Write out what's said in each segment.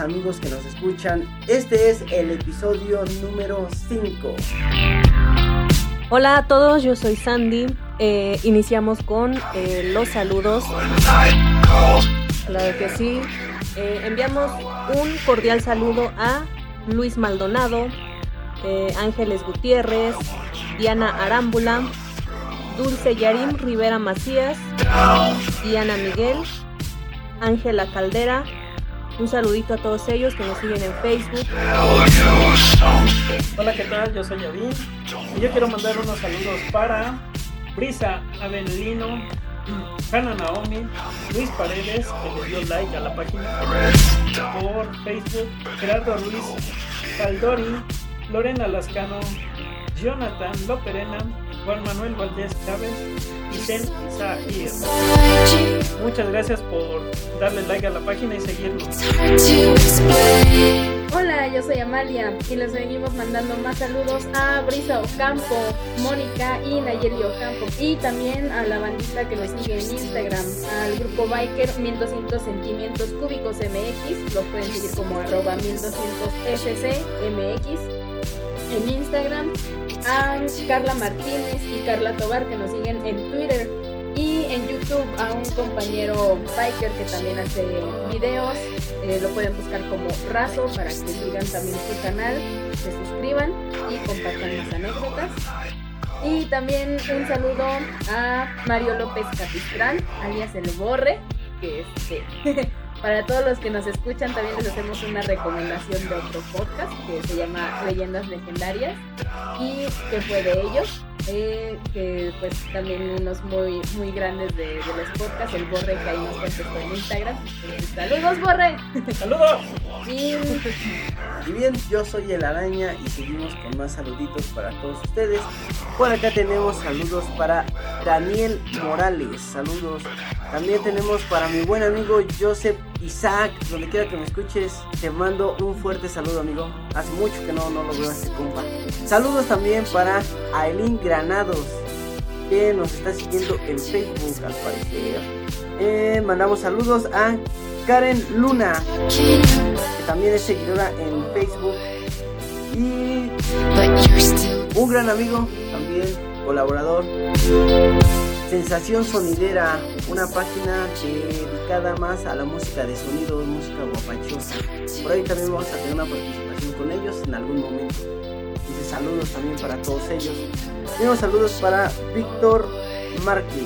Amigos que nos escuchan. Este es el episodio número 5. Hola a todos, yo soy Sandy. Eh, iniciamos con eh, los saludos. Claro que sí. Eh, enviamos un cordial saludo a Luis Maldonado, Ángeles Gutiérrez, Diana Arámbula, Dulce Yarim Rivera Macías, Diana Miguel, Ángela Caldera. Un saludito a todos ellos que nos siguen en Facebook. Hola, ¿qué tal? Yo soy Yavin y yo quiero mandar unos saludos para Brisa Avelino, Hanna Naomi, Luis Paredes, que le dio like a la página por Facebook, Gerardo Ruiz, Caldori, Lorena Lascano, Jonathan Loperena, Juan Manuel Valdés Chávez y Ten Zahir. Muchas gracias por darle like a la página y seguirnos. Hola, yo soy Amalia y les seguimos mandando más saludos a Brisa Ocampo, Mónica y Nayeli Ocampo y también a la bandita que nos sigue en Instagram, al grupo Biker 1200 Sentimientos Cúbicos MX, los pueden seguir como arroba 1200 MX en Instagram a Carla Martínez y Carla Tobar que nos siguen en Twitter y en YouTube a un compañero biker que también hace videos. Eh, lo pueden buscar como Razo para que sigan también su canal, se suscriban y compartan las anécdotas. Y también un saludo a Mario López Capistrán, alias El Borre, que este, para todos los que nos escuchan también les hacemos una recomendación de otro podcast que se llama Leyendas Legendarias y que fue de ellos. Eh, que pues también unos muy muy grandes de, los podcasts, el Borre que ahí nos contestó en Instagram. Saludos Borre. Saludos. Y, y, bien, yo soy el araña y seguimos con más saluditos para todos ustedes. Por acá tenemos saludos para Daniel Morales, saludos. También tenemos para mi buen amigo Joseph Isaac, donde quiera que me escuches, te mando un fuerte saludo, amigo. Hace mucho que no, no lo veo a este compa. Saludos también para Aileen Granados, que nos está siguiendo en Facebook, al parecer. Eh, mandamos saludos a Karen Luna, que también es seguidora en Facebook. Y un gran amigo, también colaborador. Sensación Sonidera, una página dedicada más a la música de sonido, música guapachosa. Por ahí también vamos a tener una participación con ellos en algún momento. Entonces saludos también para todos ellos. Tenemos saludos para Víctor Márquez.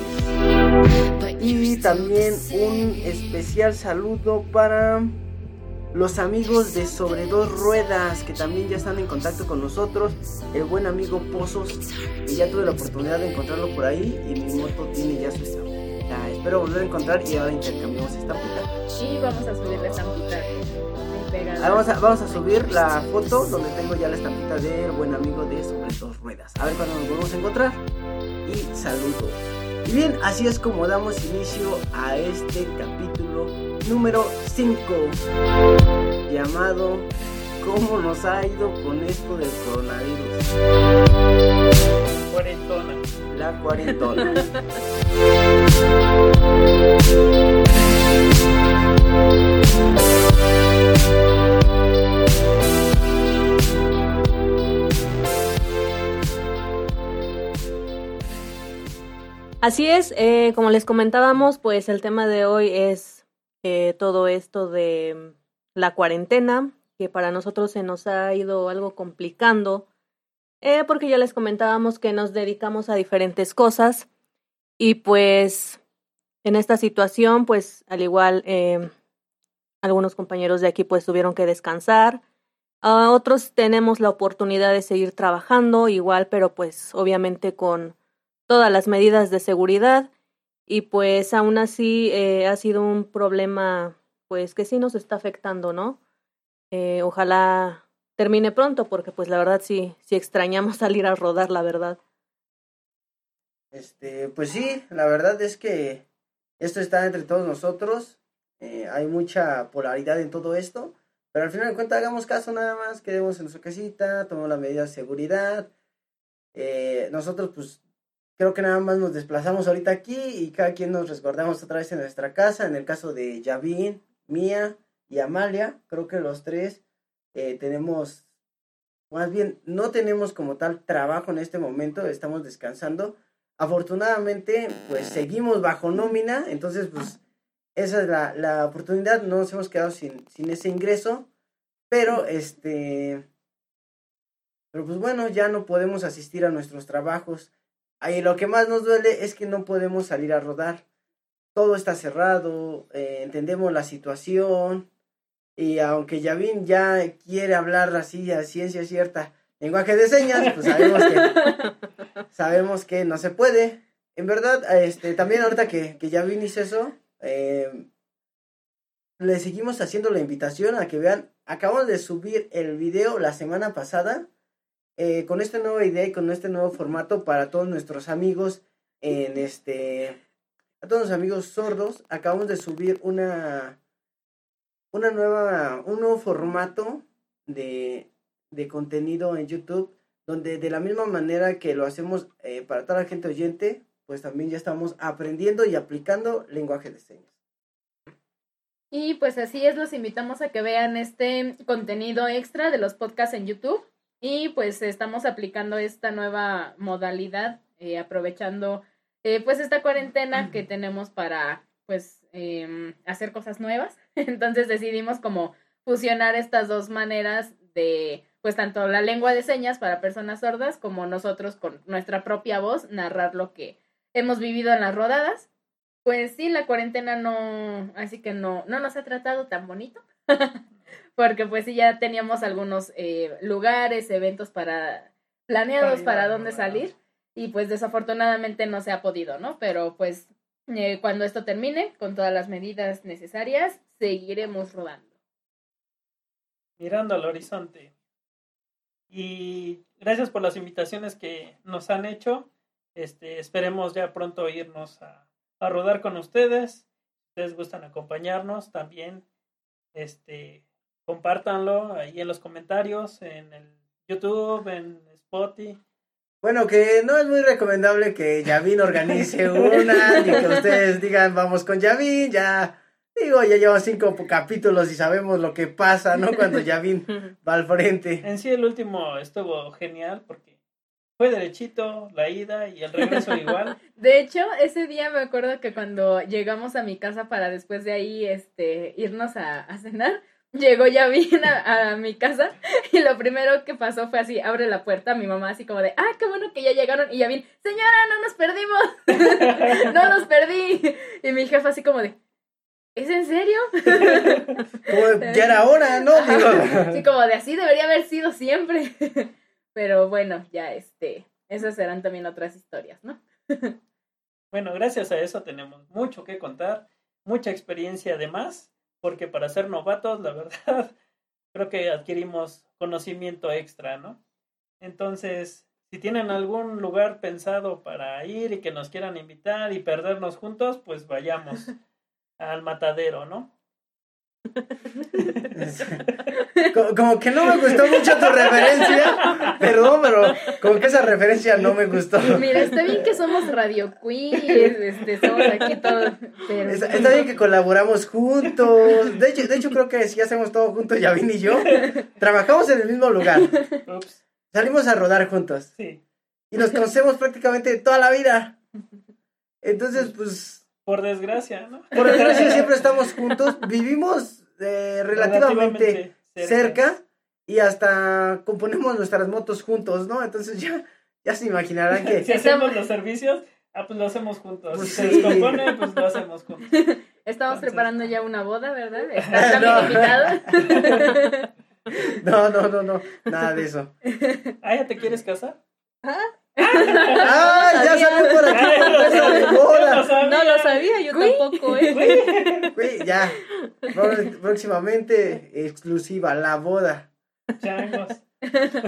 Y también un especial saludo para los amigos de Sobre Dos Ruedas, que también ya están en contacto con nosotros, el buen amigo Pozos, que ya tuve la oportunidad de encontrarlo por ahí y mi moto tiene ya su estampita. Espero volver a encontrar y ahora intercambiamos estampita. Sí, vamos a subir la estampita. vamos, a, vamos a subir la foto donde tengo ya la estampita del buen amigo de Sobre Dos Ruedas. A ver cuándo nos volvemos a encontrar. Y saludos. Y bien, así es como damos inicio a este capítulo número 5 llamado ¿Cómo nos ha ido con esto del coronavirus? Cuarentona. La cuarentona. Así es, eh, como les comentábamos, pues el tema de hoy es eh, todo esto de la cuarentena, que para nosotros se nos ha ido algo complicando, eh, porque ya les comentábamos que nos dedicamos a diferentes cosas y pues en esta situación, pues al igual eh, algunos compañeros de aquí pues tuvieron que descansar, uh, otros tenemos la oportunidad de seguir trabajando igual, pero pues obviamente con todas las medidas de seguridad y pues aún así eh, ha sido un problema pues que sí nos está afectando, ¿no? Eh, ojalá termine pronto porque pues la verdad sí, sí extrañamos salir a rodar, la verdad. Este, pues sí, la verdad es que esto está entre todos nosotros, eh, hay mucha polaridad en todo esto, pero al final de cuentas hagamos caso nada más, quedemos en nuestra casita, tomemos la medida de seguridad, eh, nosotros pues creo que nada más nos desplazamos ahorita aquí y cada quien nos resguardamos otra vez en nuestra casa, en el caso de Yavin, mía y Amalia, creo que los tres eh, tenemos, más bien, no tenemos como tal trabajo en este momento, estamos descansando. Afortunadamente, pues seguimos bajo nómina, entonces pues esa es la, la oportunidad, no nos hemos quedado sin, sin ese ingreso, pero este, pero pues bueno, ya no podemos asistir a nuestros trabajos. Ahí lo que más nos duele es que no podemos salir a rodar. Todo está cerrado, eh, entendemos la situación, y aunque Yavin ya quiere hablar así a ciencia cierta lenguaje de señas, pues sabemos que, sabemos que no se puede. En verdad, este, también ahorita que, que Yavin hizo eso, eh, le seguimos haciendo la invitación a que vean, acabamos de subir el video la semana pasada eh, con esta nueva idea y con este nuevo formato para todos nuestros amigos en este, a todos los amigos sordos, acabamos de subir una una nueva, un nuevo formato de, de contenido en YouTube, donde de la misma manera que lo hacemos eh, para toda la gente oyente, pues también ya estamos aprendiendo y aplicando lenguaje de señas. Y pues así es, los invitamos a que vean este contenido extra de los podcasts en YouTube. Y pues estamos aplicando esta nueva modalidad, eh, aprovechando eh, pues esta cuarentena que tenemos para pues em, hacer cosas nuevas. Entonces decidimos como fusionar estas dos maneras de, pues tanto la lengua de señas para personas sordas como nosotros con nuestra propia voz narrar lo que hemos vivido en las rodadas. Pues sí, la cuarentena no, así que no, no nos ha tratado tan bonito, porque pues sí ya teníamos algunos eh, lugares, eventos para planeados para dónde salir y pues desafortunadamente no se ha podido, ¿no? Pero pues eh, cuando esto termine, con todas las medidas necesarias, seguiremos rodando. Mirando al horizonte. Y gracias por las invitaciones que nos han hecho. Este, esperemos ya pronto irnos a, a rodar con ustedes. Si ustedes gustan acompañarnos, también este, compártanlo ahí en los comentarios, en el YouTube, en Spotify. Bueno, que no es muy recomendable que Yavin organice una, ni que ustedes digan vamos con Yavin, ya digo, ya llevamos cinco capítulos y sabemos lo que pasa, ¿no? Cuando Yavin va al frente. En sí el último estuvo genial porque fue derechito la ida y el regreso igual. De hecho, ese día me acuerdo que cuando llegamos a mi casa para después de ahí este irnos a, a cenar, llegó Yavin a, a, mi casa y lo primero que pasó fue así, abre la puerta, mi mamá así como de, ah, qué bueno que ya llegaron y Yavin, señora, no nos perdimos, no nos perdí. Y mi jefa así como de, ¿es en serio? Como ya era hora, ¿no? Sí, como de así debería haber sido siempre. Pero bueno, ya este, esas serán también otras historias, ¿no? Bueno, gracias a eso tenemos mucho que contar, mucha experiencia además porque para ser novatos, la verdad, creo que adquirimos conocimiento extra, ¿no? Entonces, si tienen algún lugar pensado para ir y que nos quieran invitar y perdernos juntos, pues vayamos al matadero, ¿no? Como, que no me gustó mucho tu referencia. Perdón, pero como que esa referencia no me gustó. Mira, está bien que somos Radio Queen, este, somos aquí todos. Pero... Está, está, bien que colaboramos juntos. De hecho, de hecho, creo que si hacemos todo juntos, Yavin y yo, trabajamos en el mismo lugar. Ups. Salimos a rodar juntos. Sí. Y nos conocemos prácticamente toda la vida. Entonces, pues por desgracia, ¿no? Por desgracia siempre estamos juntos, vivimos eh, relativamente, relativamente cerca. cerca. y hasta componemos nuestras motos juntos, ¿no? Entonces ya, ya se imaginarán que... si hacemos los servicios, ah, pues lo hacemos juntos. Pues si sí. se descompone, pues lo hacemos juntos. Estamos Entonces, preparando ya una boda, ¿verdad? ¿Estás no. invitado? no, no, no, no, nada de eso. ¿Ah, ya te quieres casar? ¿Ah? ¡Ah! ya salió por aquí no, no lo sabía, yo tampoco, ¿eh? Uy, ya. Próximamente, exclusiva, la boda. Changos.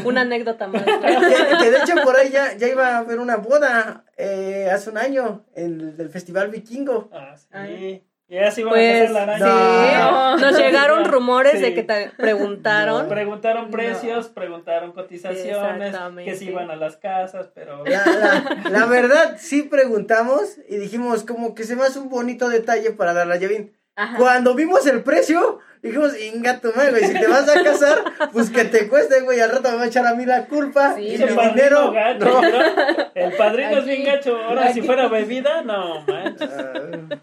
Una anécdota más. Que, que, de hecho por ahí ya, ya iba a haber una boda eh, hace un año en el Festival Vikingo. Ah, sí. Ay. Y así pues, a la araña. Sí, nos llegaron rumores sí. de que te preguntaron. No, preguntaron precios, no. preguntaron cotizaciones, que se iban a las casas, pero... La, la, la, verdad, sí preguntamos y dijimos como que se me hace un bonito detalle para dar la Yavin. Cuando vimos el precio, Dijimos, inga tu madre, güey, si te vas a casar, pues que te cueste, güey, al rato me va a echar a mí la culpa Sí, y El mi padrino dinero. gacho, No. ¿no? El padrino es bien gacho. Ahora, si fuera bebida, no manches. Ah,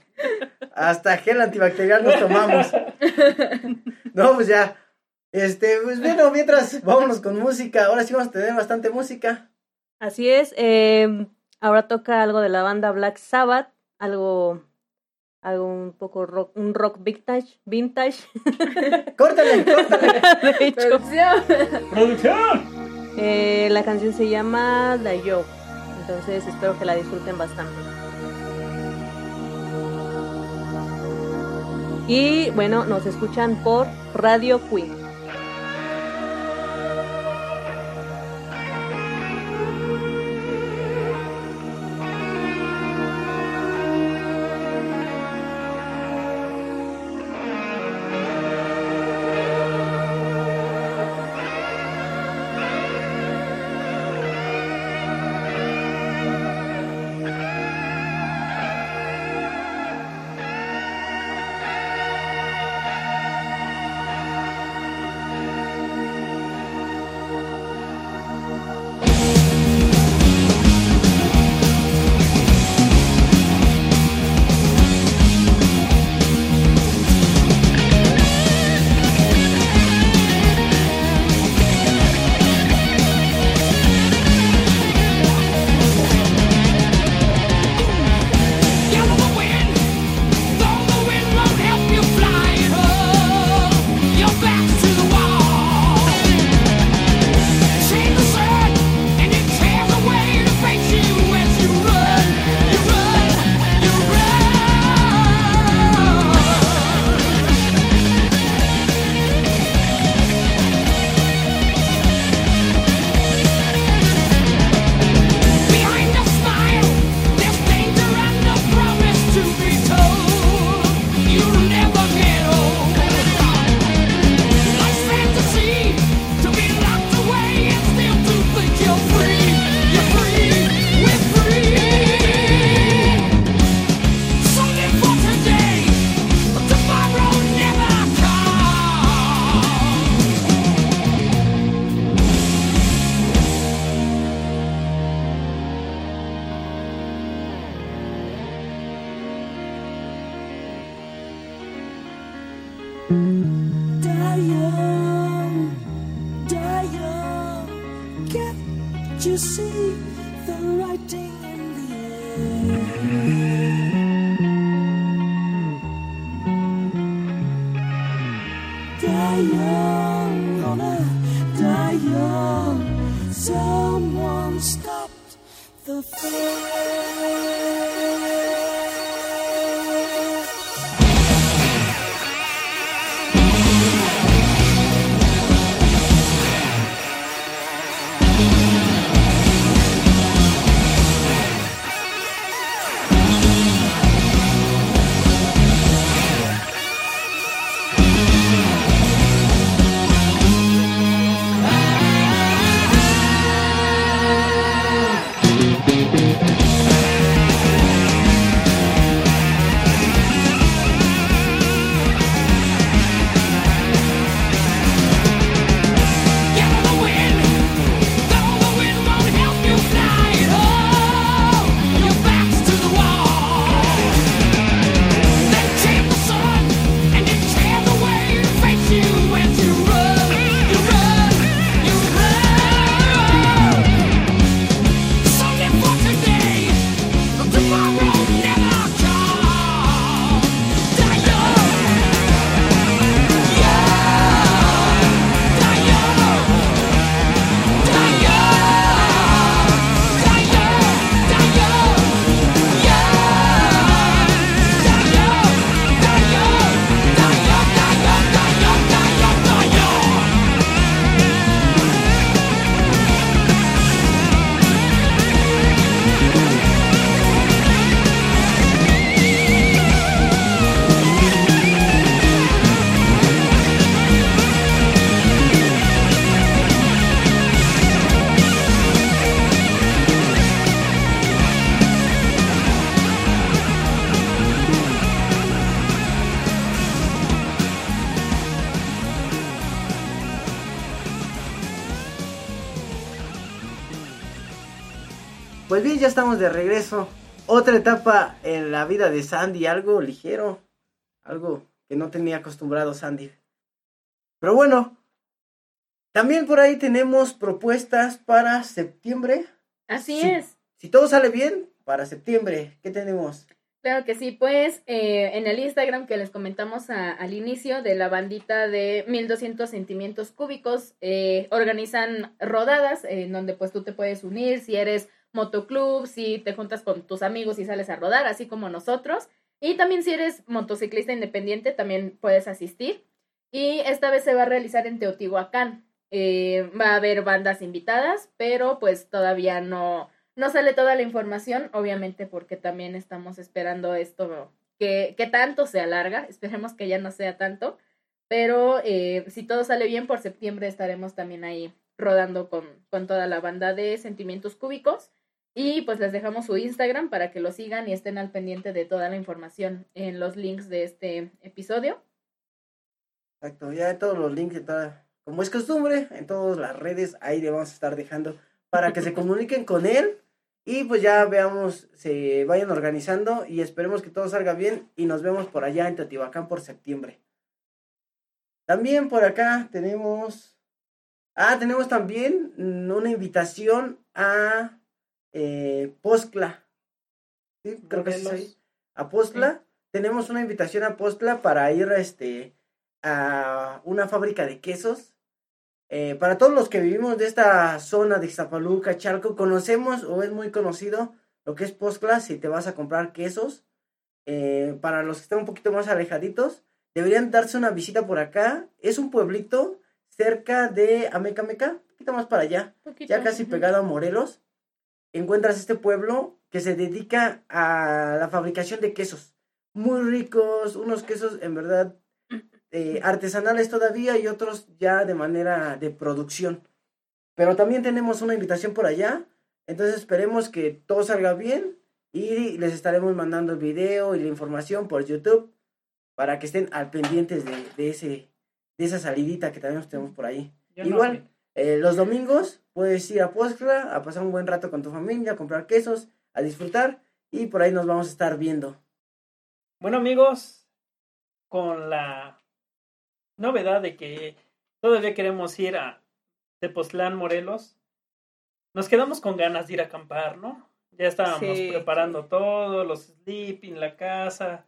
Hasta gel antibacterial nos tomamos. No, pues ya. Este, pues bueno, mientras, vámonos con música. Ahora sí vamos a tener bastante música. Así es. eh, ahora toca algo de la banda Black Sabbath, algo, algo un poco rock, un rock vintage, vintage. Córtale, córtale. de hecho, Producción. ¡Producción! eh, la canción se llama The Joke. Entonces espero que la disfruten bastante. Y bueno, nos escuchan por Radio Queen. You see the writing in the air? Ya estamos de regreso. Otra etapa en la vida de Sandy, algo ligero, algo que no tenía acostumbrado Sandy. Pero bueno, también por ahí tenemos propuestas para septiembre. Así Sí. es. Si todo sale bien, para septiembre, ¿qué tenemos? Claro que sí, pues eh, en el Instagram que les comentamos a- al inicio de la bandita de 1200 sentimientos cúbicos, eh, organizan rodadas en donde pues tú te puedes unir si eres motoclub, si te juntas con tus amigos y sales a rodar, así como nosotros. Y también si eres motociclista independiente, también puedes asistir. Y esta vez se va a realizar en Teotihuacán. Eh, va a haber bandas invitadas, pero pues todavía no, no sale toda la información, obviamente porque también estamos esperando esto que, que tanto se alarga, esperemos que ya no sea tanto, pero eh, si todo sale bien, por septiembre estaremos también ahí rodando con, con toda la banda de Sentimientos Cúbicos. Y pues les dejamos su Instagram para que lo sigan y estén al pendiente de toda la información en los links de este episodio. Exacto, ya todos los links, de toda- como es costumbre, en todas las redes, ahí le vamos a estar dejando para que se comuniquen con él y pues ya veamos, se vayan organizando y esperemos que todo salga bien y nos vemos por allá en Teotihuacán por septiembre. También por acá tenemos, ah, tenemos también una invitación a eh, Postla. Sí, creo que sí es ahí. Morelos. a Postla. Tenemos una invitación a Postla para ir este, a una fábrica de quesos. Eh, para todos los que vivimos de esta zona de Ixtapaluca, Chalco, conocemos o es muy conocido lo que es Postla si te vas a comprar quesos. Eh, para los que están un poquito más alejaditos, deberían darse una visita por acá. Es un pueblito cerca de Amecameca, un poquito más para allá Poquito. ya casi pegado a Morelos, encuentras este pueblo que se dedica a la fabricación de quesos. Muy ricos, unos quesos en verdad eh, artesanales todavía y otros ya de manera de producción. Pero también tenemos una invitación por allá, entonces esperemos que todo salga bien y les estaremos mandando el video y la información por YouTube para que estén al pendientes de, de ese, de esa salidita que también tenemos por ahí. Yo no Igual, eh, los domingos puedes ir a Postla a pasar un buen rato con tu familia, a comprar quesos, a disfrutar y por ahí nos vamos a estar viendo. Bueno amigos, con la novedad de que todavía queremos ir a Tepoztlán, Morelos, nos quedamos con ganas de ir a acampar, ¿no? Ya estábamos Sí, preparando todo, los sleeping, la casa,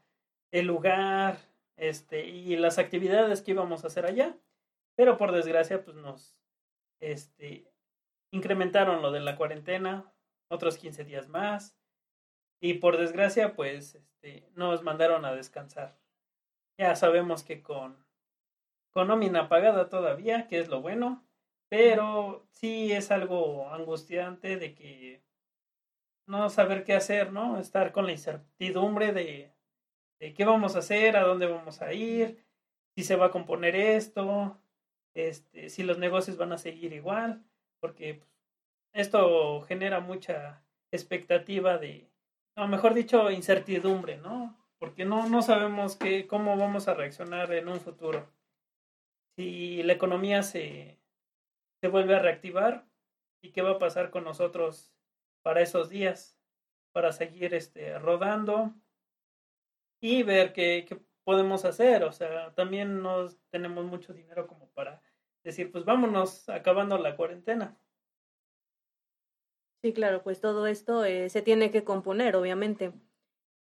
el lugar, este, y las actividades que íbamos a hacer allá. Pero por desgracia, pues nos este, incrementaron lo de la cuarentena, otros 15 días más. Y por desgracia, pues este, nos mandaron a descansar. Ya sabemos que con, con nómina pagada todavía, que es lo bueno, pero sí es algo angustiante de que no saber qué hacer, ¿no? Estar con la incertidumbre de, de qué vamos a hacer, a dónde vamos a ir, si se va a componer esto, este, si los negocios van a seguir igual, porque pues, esto genera mucha expectativa de, no, mejor dicho, incertidumbre, ¿no? Porque no, no sabemos qué, cómo vamos a reaccionar en un futuro. Si la economía se, se vuelve a reactivar y qué va a pasar con nosotros para esos días, para seguir este, rodando y ver qué, qué podemos hacer. O sea, también no tenemos mucho dinero como para decir, pues vámonos acabando la cuarentena. Sí, claro, pues todo esto eh, se tiene que componer, obviamente.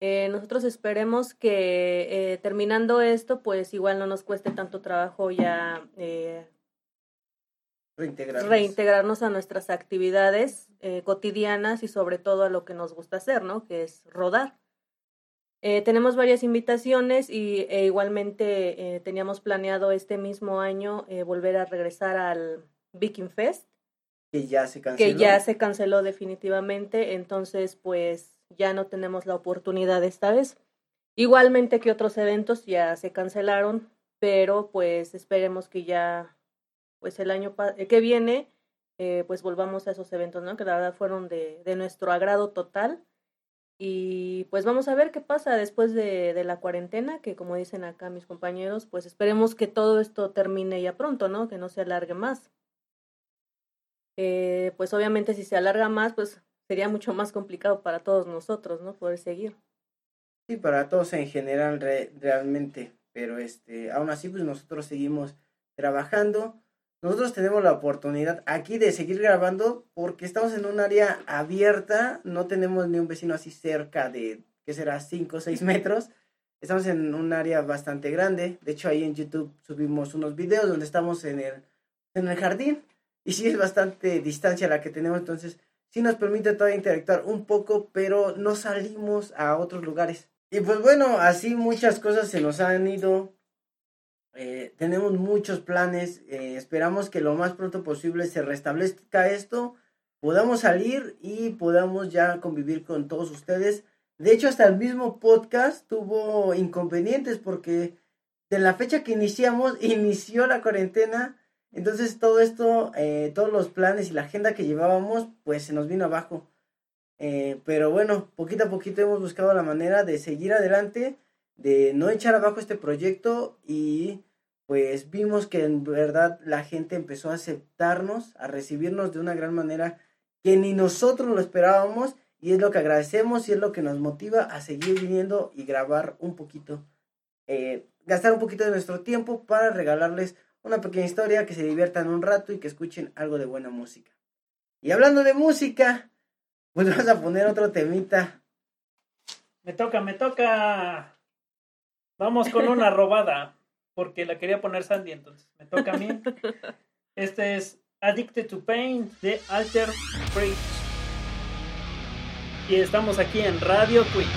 Eh, nosotros esperemos que eh, terminando esto, pues igual no nos cueste tanto trabajo ya eh, Reintegrarnos. reintegrarnos a nuestras actividades eh, cotidianas y sobre todo a lo que nos gusta hacer, ¿no? Que es rodar. Eh, tenemos varias invitaciones y e igualmente eh, teníamos planeado este mismo año eh, volver a regresar al Viking Fest Que ya se canceló. que ya se canceló definitivamente, entonces pues ya no tenemos la oportunidad esta vez. Igualmente que otros eventos ya se cancelaron, pero pues esperemos que ya pues el año eh, que viene eh, pues volvamos a esos eventos, ¿no? Que la verdad fueron de, de nuestro agrado total. Y pues vamos a ver qué pasa después de, de la cuarentena, que como dicen acá mis compañeros, pues esperemos que todo esto termine ya pronto, ¿no? Que no se alargue más. Eh, pues obviamente si se alarga más, pues sería mucho más complicado para todos nosotros, ¿no? Poder seguir. Sí, para todos en general re- realmente, pero este, aún así pues nosotros seguimos trabajando. Nosotros tenemos la oportunidad aquí de seguir grabando porque estamos en un área abierta, no tenemos ni un vecino así cerca de, ¿qué será? 5 o 6 metros. Estamos en un área bastante grande. De hecho, ahí en YouTube subimos unos videos donde estamos en el, en el jardín. Y sí es bastante distancia la que tenemos, entonces sí nos permite todavía interactuar un poco, pero no salimos a otros lugares. Y pues bueno, así muchas cosas se nos han ido. Eh, tenemos muchos planes. eh, esperamos que lo más pronto posible se restablezca esto. Podamos salir y podamos ya convivir con todos ustedes. De hecho, hasta el mismo podcast tuvo inconvenientes porque de la fecha que iniciamos, inició la cuarentena. Entonces todo esto, eh, todos los planes y la agenda que llevábamos, pues se nos vino abajo. Eh, pero bueno, poquito a poquito hemos buscado la manera de seguir adelante, de no echar abajo este proyecto y pues vimos que en verdad la gente empezó a aceptarnos, a recibirnos de una gran manera que ni nosotros lo esperábamos y es lo que agradecemos y es lo que nos motiva a seguir viniendo y grabar un poquito, eh, gastar un poquito de nuestro tiempo para regalarles una pequeña historia, que se diviertan un rato y que escuchen algo de buena música. Y hablando de música, pues vamos a poner otro temita. Me toca, me toca. Vamos con una robada. Porque la quería poner Sandy, entonces me toca a mí. Este es Addicted to Pain de Alter Bridge. Y estamos aquí en Radio Queen.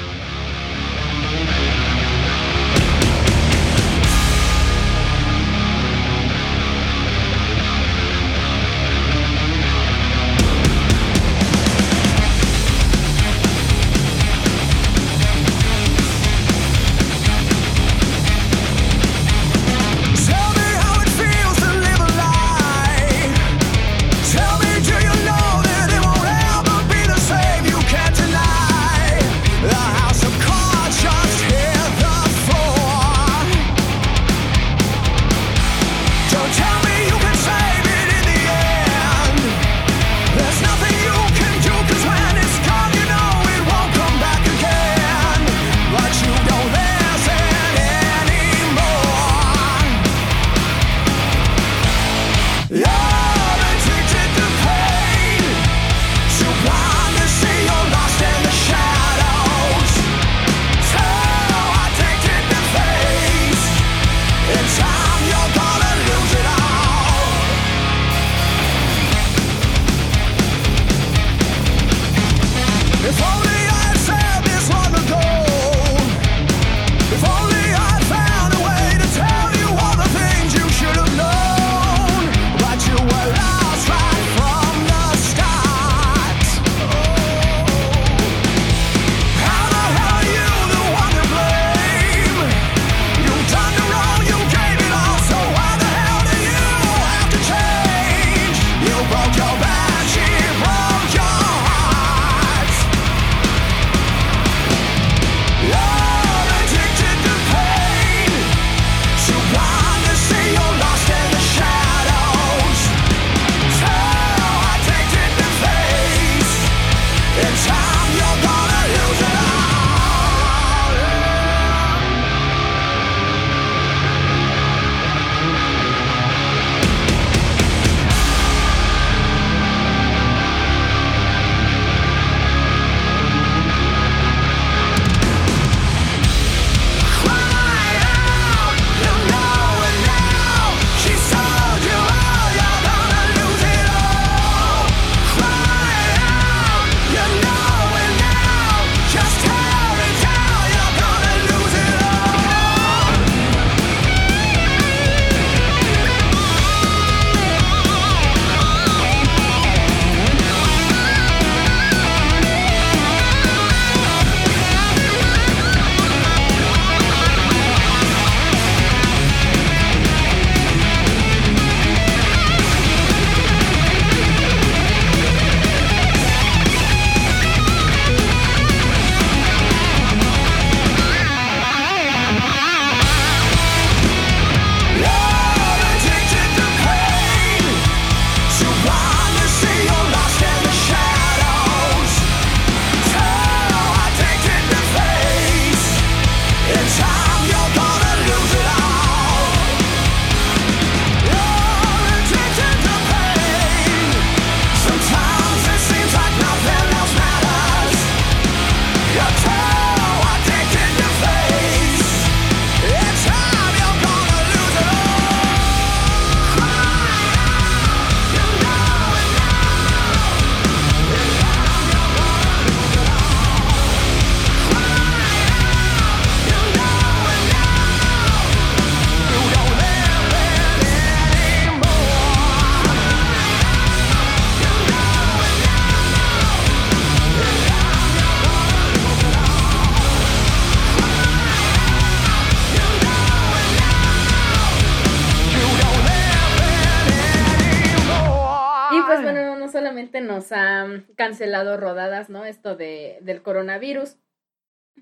Nos ha cancelado rodadas, ¿no? Esto de, del coronavirus.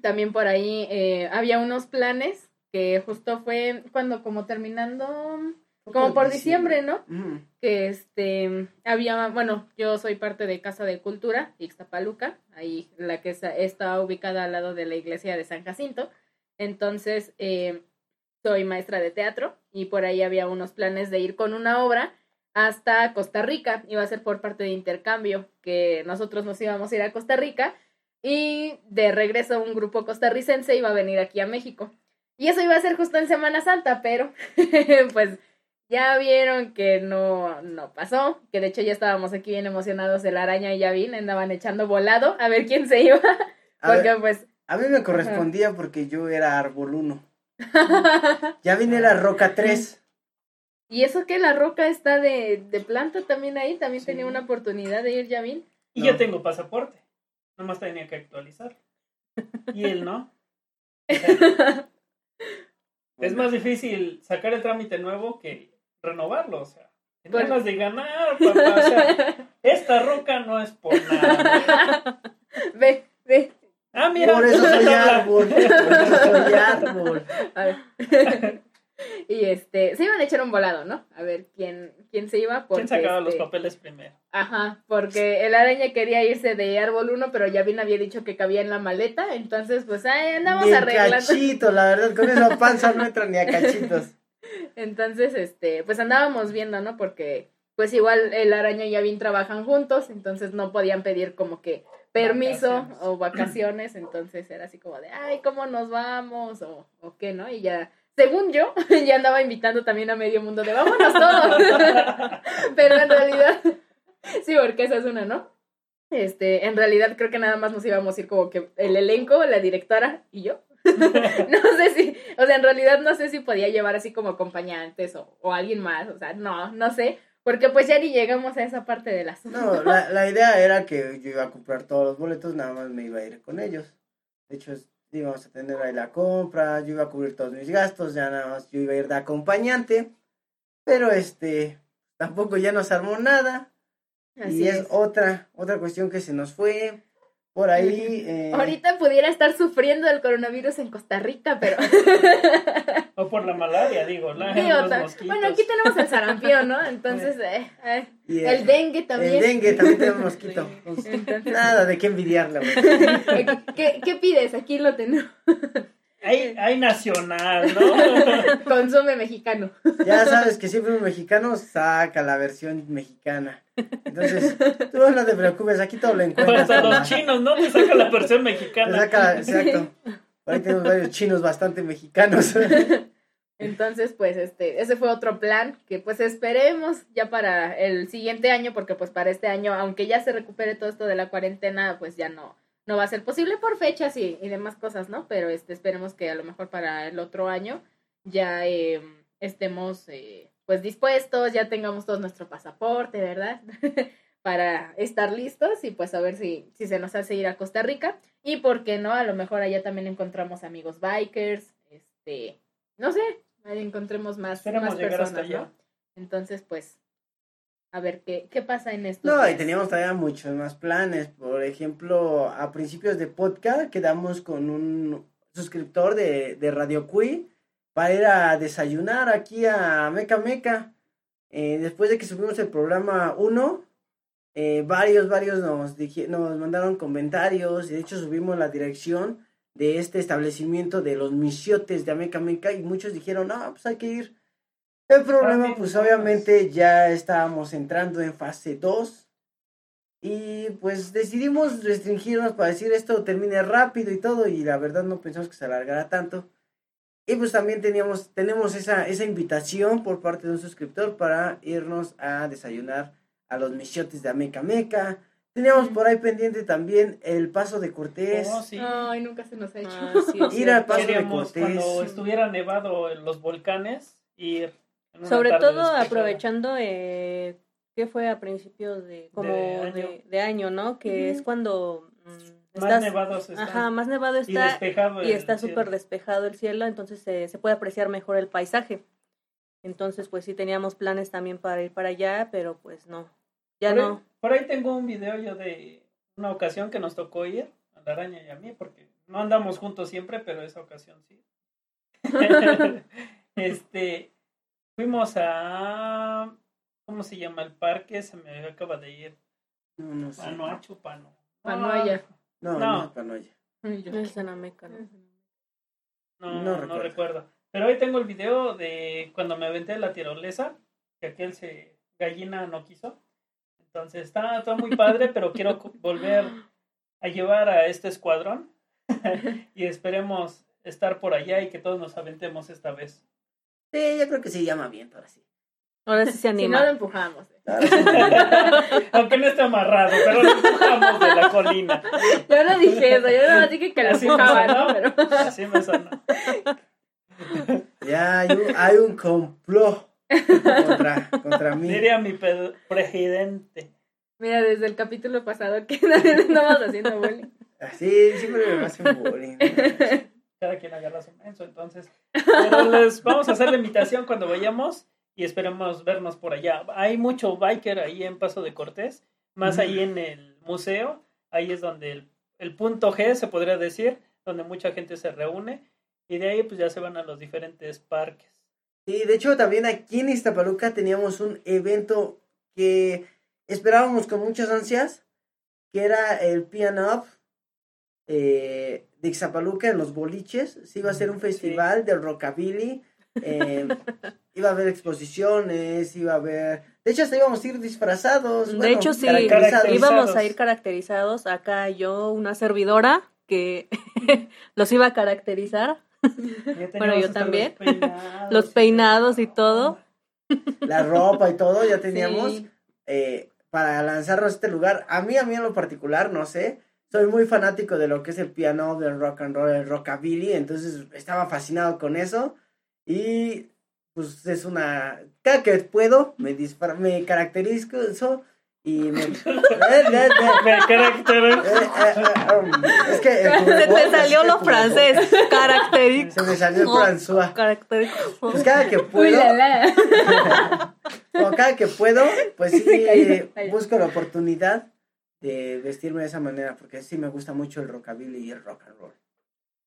También por ahí eh, había unos planes que justo fue cuando como terminando, como por diciembre, ¿no? Que este había, bueno, yo soy parte de Casa de Cultura, Ixtapaluca, ahí la que está, está ubicada al lado de la iglesia de San Jacinto. Entonces, eh, soy maestra de teatro y por ahí había unos planes de ir con una obra hasta Costa Rica. Iba a ser por parte de intercambio, que nosotros nos íbamos a ir a Costa Rica y de regreso un grupo costarricense iba a venir aquí a México. Y eso iba a ser justo en Semana Santa, pero pues ya vieron que no, no pasó, que de hecho ya estábamos aquí bien emocionados, el araña y Yavin andaban echando volado a ver quién se iba, A porque ver, pues... a mí me correspondía porque yo era árbol 1. Ya vine la roca 3. Y eso que la roca está de, de planta también ahí, también Sí. tenía una oportunidad de ir Yavin. Y No. yo tengo pasaporte. Nomás tenía que actualizar. Y él no. O sea, es más difícil sacar el trámite nuevo que renovarlo. O sea, en Pues- ganas de ganar, papá. O sea, esta roca no es por nada. ve, ve. Ah, mira. Por eso soy árbol. Por eso soy árbol. A ver. y este, se iban a echar un volado, ¿no? A ver quién, quién se iba. Porque, ¿Quién sacaba los este, papeles primero? Ajá, porque el araña quería irse de árbol 1, pero ya bien había dicho que cabía en la maleta, entonces pues ahí andamos en arreglando. cachito, la verdad, con esa panza no entra ni a cachitos. Entonces, este, pues andábamos viendo, ¿no? Porque pues igual el araña y Yavin trabajan juntos, entonces no podían pedir como que permiso Vacaciones. o vacaciones, entonces era así como de, ay, ¿cómo nos vamos? O, o qué, ¿no? Y ya, según yo, ya andaba invitando también a medio mundo de, vámonos todos. Pero en realidad, sí, porque esa es una, ¿no? Este, en realidad creo que nada más nos íbamos a ir como que el elenco, la directora y yo. no sé si, o sea, en realidad no sé si podía llevar así como acompañantes o, alguien más, o sea, no, no sé, porque pues ya ni llegamos a esa parte del asunto. No, la, la idea era que yo iba a comprar todos los boletos, nada más me iba a ir con ellos. De hecho, es- íbamos a tener ahí la compra, yo iba a cubrir todos mis gastos, ya nada más yo iba a ir de acompañante. Pero este, tampoco ya nos armó nada. Así y es, es. otra, otra cuestión que se nos fue por ahí. eh, Ahorita pudiera estar sufriendo del coronavirus en Costa Rica, pero O por la malaria, digo. La, bueno, aquí tenemos el sarampión, ¿no? Entonces, eh, eh, el dengue también. El dengue también tenemos mosquito. Entonces, nada de qué envidiarle, güey. ¿qué, qué pides? Aquí lo tenemos. Hay, hay nacional, ¿no? Consume mexicano. Ya sabes que siempre un mexicano saca la versión mexicana. Entonces, tú no te preocupes, aquí todo lo encuentras. Hasta los chinos, ¿no? Te saca la versión Te mexicana. saca, exacto. Por ahí tenemos varios chinos bastante mexicanos. Entonces, pues, este, ese fue otro plan que pues esperemos ya para el siguiente año, porque pues para este año, aunque ya se recupere todo esto de la cuarentena, pues ya no, no va a ser posible por fechas y, y demás cosas, ¿no? Pero este, esperemos que a lo mejor para el otro año ya eh, estemos eh, pues dispuestos, ya tengamos todo nuestro pasaporte, ¿verdad? para estar listos y pues a ver si, si se nos hace ir a Costa Rica. Y por qué no, a lo mejor allá también encontramos amigos bikers, este, no sé, encontremos más, más personas. ¿no? Entonces, pues, a ver qué, qué pasa en estos No, y teníamos todavía muchos más planes. Por ejemplo, a principios de podcast quedamos con un suscriptor de, de Radio Cui para ir a desayunar aquí a Meca Meca. Eh, después de que subimos el programa 1, eh, varios, varios nos, nos mandaron comentarios y de hecho subimos la dirección de este establecimiento de los misiotes de Ameca Meca y muchos dijeron, no, pues hay que ir. El problema, pues obviamente ya estábamos entrando en fase 2 y pues decidimos restringirnos para decir esto termine rápido y todo y la verdad no pensamos que se alargara tanto. Y pues también teníamos, tenemos esa, esa invitación por parte de un suscriptor para irnos a desayunar a los misiotes de Ameca Meca. Teníamos por ahí pendiente también el paso de Cortés. Oh, sí. Ay, nunca se nos ha hecho. Ah, sí, es Ir al paso de Cortés. cuando estuviera nevado en los volcanes ir. Sobre todo despejada. aprovechando eh, que fue a principios de como De año. de año, ¿no? Que es cuando mm, Más estás- nevados están. ajá, más nevado y está despejado. y está súper despejado el cielo, entonces se se puede apreciar mejor el paisaje. Entonces, pues sí teníamos planes también para ir para allá, pero pues no. Ya por, ahí, no. por ahí tengo un video yo de una ocasión que nos tocó ir, a la araña y a mí, porque no andamos juntos siempre, pero esa ocasión sí. este, fuimos a, ¿cómo se llama el parque? Se me acaba de ir. No, no sé. Panoacho, Pano. Panoaya. No, No. no, Panoya. Ay, yo- Es en Ameca, ¿no? No, No no, recuerdo. recuerdo. Pero hoy tengo el video de cuando me aventé la tirolesa, que aquel se gallina no quiso. Entonces está, está muy padre, pero quiero volver a llevar a este escuadrón y esperemos estar por allá y que todos nos aventemos esta vez. Sí, yo creo que sí llama bien, ahora sí. Ahora sí se Si no anima. lo empujamos. Aunque no esté amarrado, pero lo empujamos de la colina. Yo no dije eso, yo no dije que lo Así ¿no? Pero... Así me sonó. Ya hay un, hay un complot contra, contra mí. Diría mi presidente. Mira, desde el capítulo pasado que andamos haciendo bullying. Así, siempre me hacen bullying. Cada quien agarra su menso, entonces. Pero les vamos a hacer la invitación cuando vayamos y esperemos vernos por allá. Hay mucho biker ahí en Paso de Cortés, más ahí en el museo, ahí es donde el, el punto G se podría decir, donde mucha gente se reúne y de ahí pues ya se van a los diferentes parques. Sí, de hecho también aquí en Iztapaluca teníamos un evento que esperábamos con muchas ansias, que era el Piano Up eh, de Ixtapaluca en los boliches. Se iba a ser un festival del rockabilly, eh, iba a haber exposiciones, iba a haber... De hecho hasta íbamos a ir disfrazados. De bueno, hecho, sí, caracterizados. íbamos a ir caracterizados. Acá yo, una servidora, que los iba a caracterizar. Ya Bueno, yo también. Los peinados, Los peinados y todo. La ropa y todo, ya teníamos... Sí. eh, para lanzarnos a este lugar. A mí, a mí en lo particular, no sé. Soy muy fanático de lo que es el piano, del rock and roll, el rockabilly. Entonces estaba fascinado con eso. Y pues es una... Cada que puedo, me, disfra me caracterizo eso y me... eh, eh, eh, eh, eh, eh, um, es que... el Se te cubrebocas, salió lo francés. cubrebocas. Se me salió el François. Característico. Pues cada que Uy, puedo... la, la. Como cada que puedo, pues sí, eh, busco la oportunidad de vestirme de esa manera, porque sí me gusta mucho el rockabilly y el rock and roll.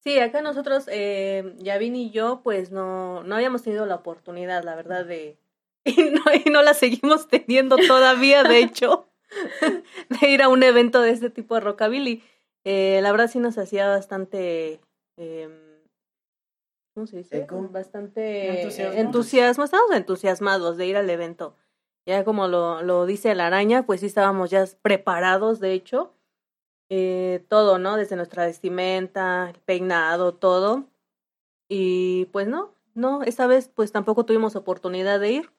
Sí, acá nosotros, eh, Yavin y yo, pues no, no habíamos tenido la oportunidad, la verdad, de... Y no, y no la seguimos teniendo todavía, de hecho, de ir a un evento de este tipo de rockabilly. Eh, la verdad sí nos hacía bastante... eh, ¿Cómo se dice? Bastante Entusiasmo. entusiasmo. Estábamos entusiasmados de ir al evento. Ya como lo, lo dice la araña, pues sí estábamos ya preparados, de hecho eh, todo, ¿no? Desde nuestra vestimenta, el peinado, todo. Y pues no, no, esta vez pues tampoco tuvimos oportunidad de ir.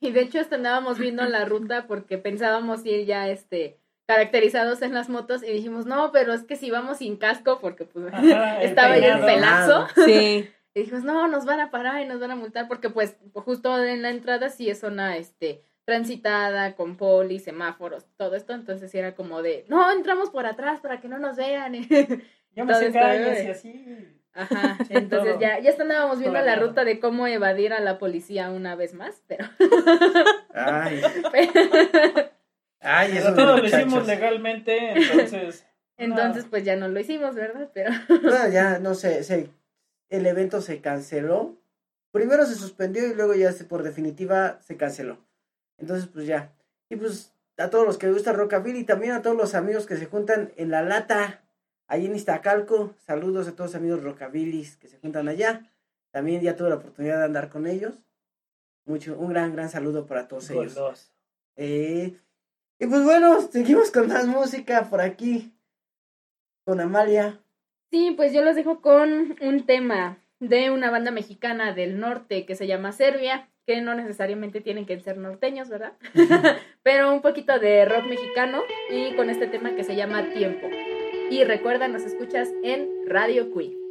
Y de hecho hasta andábamos viendo la ruta porque pensábamos ir ya este caracterizados en las motos y dijimos, no, pero es que si vamos sin casco, porque pues Ajá, el estaba ya el pelazo. Sí, Y dijimos, no, nos van a parar y nos van a multar porque pues justo en la entrada sí es zona este transitada con poli, semáforos, todo esto, entonces era como de, no, entramos por atrás para que no nos vean. Yo me sé calles y así. Ajá, Sí, entonces todo. ya, ya andábamos viendo la ruta de cómo evadir a la policía una vez más, pero... Ay, ay, esos todo lo hicimos legalmente, entonces. Entonces, pues ya no lo hicimos, ¿verdad? Pero No, ya, no sé, se- el evento se canceló. Primero se suspendió y luego ya se, por definitiva se canceló. Entonces, pues ya. Y pues a todos los que les gusta Rockabilly y también a todos los amigos que se juntan en La Lata, ahí en Iztacalco. Saludos a todos los amigos Rockabillys que se juntan allá. También ya tuve la oportunidad de andar con ellos. Mucho, un gran, gran saludo para todos ellos. Eh, y pues bueno, seguimos con más música por aquí. Con Amalia. Sí, pues yo los dejo con un tema de una banda mexicana del norte que se llama Serbia, que no necesariamente tienen que ser norteños, ¿verdad? Pero un poquito de rock mexicano y con este tema que se llama Tiempo. Y recuerda, nos escuchas en Radio Cui.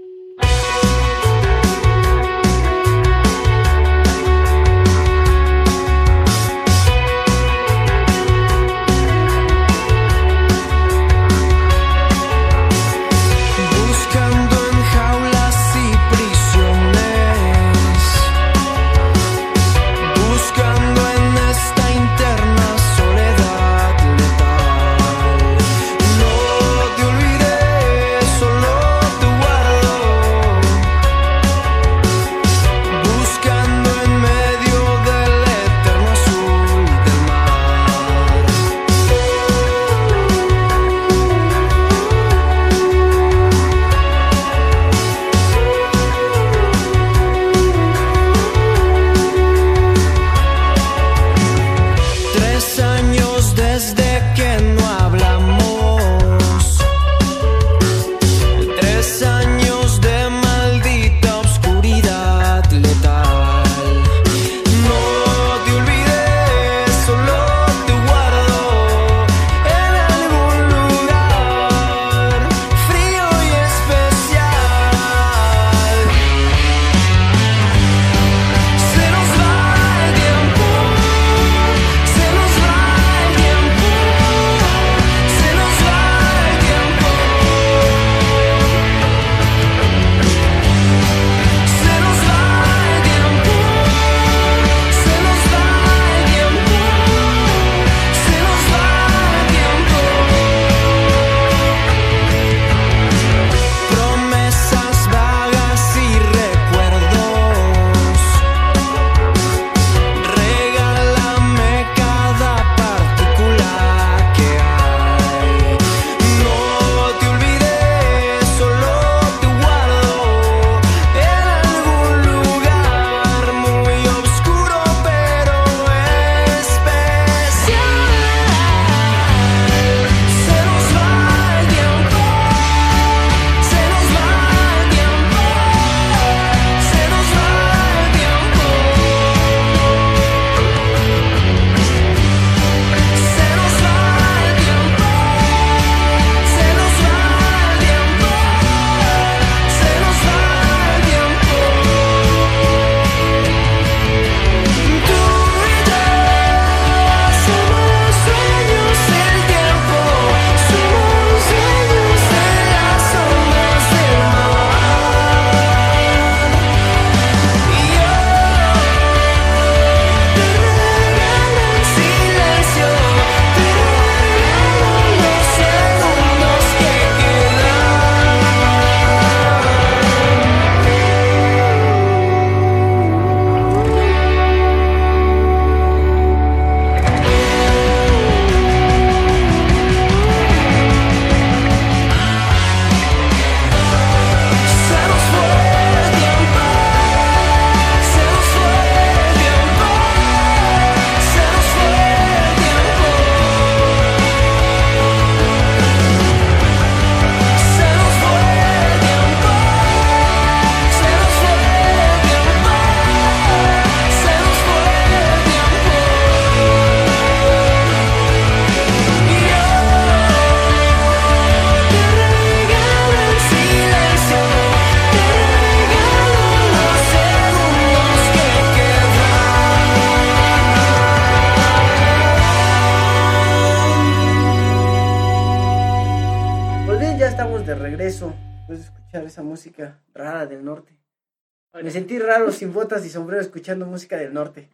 Sin botas y sombrero escuchando música del norte.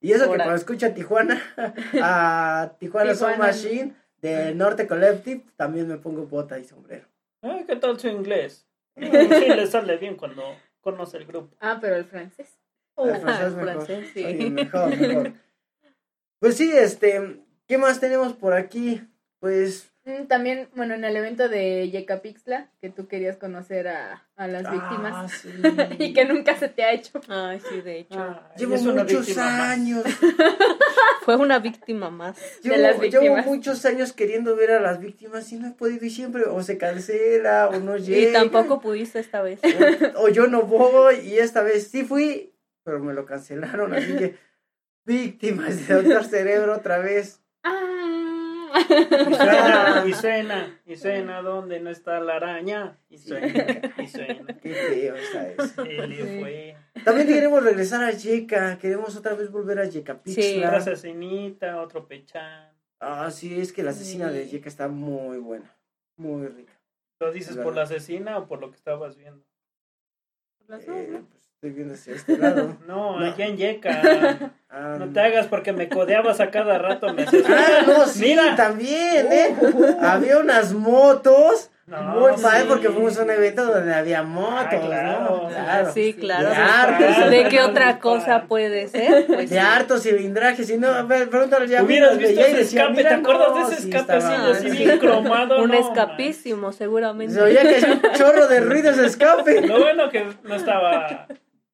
Y eso que cuando escucho a Tijuana, a Tijuana Sound Tijuana. Machine, del Norte Collective, también me pongo bota y sombrero. Ay, ¿Qué tal su inglés? Sí, le sale bien cuando conoce el grupo. Ah, pero el francés. El francés el mejor. francés, sí. Oye, mejor, mejor. Pues sí, este, ¿qué más tenemos por aquí? Pues, También, bueno, en el evento de Yecapixtla, que tú querías conocer a, a las Ah, víctimas sí. y que nunca se te ha hecho. Ay, sí, de hecho. Ah, llevo muchos años, Fue una víctima más. llevo, las llevo víctimas. muchos años queriendo ver a las víctimas y no he podido y siempre o se cancela o no llega. Y tampoco pudiste esta vez. o, o yo no voy y esta vez sí fui, pero me lo cancelaron, así que víctimas de Doctor Cerebro otra vez. Y suena, y suena, y suena donde no está la araña. Y suena, y suena. Qué feo está eso. Sí. fue. También queremos regresar a Yeka, queremos otra vez volver a Yeka Sí. Pixla. Otra asesinita, otro pechán. Ah, sí, es que la asesina de Sí. Yeka está muy buena, muy rica. ¿Lo dices Es por la asesina o por lo que estabas viendo? Las dos, Eh, ¿no? Estoy viendo hacia este lado. No, No. aquí en Yeca. Ah, No te hagas porque me codeabas a cada rato. Me hacías- Ah, no, sí, Mira. también, ¿eh? Había unas motos. No, muy padre sí. porque fuimos a un evento donde había motos, Ah, claro. ¿no? Claro. Sí, claro. De hartos. ¿De qué otra cosa puede ser? Pues De sí. hartos cilindrajes y no, a ver, pregúntale ya. Hubieras visto ese decía, escape, ¿te acuerdas de ese sí, escapecillo estaba- así bien cromado? Un No, escapísimo, seguramente. Se oía que hacía un chorro de ruido ese escape. Lo bueno que no estaba,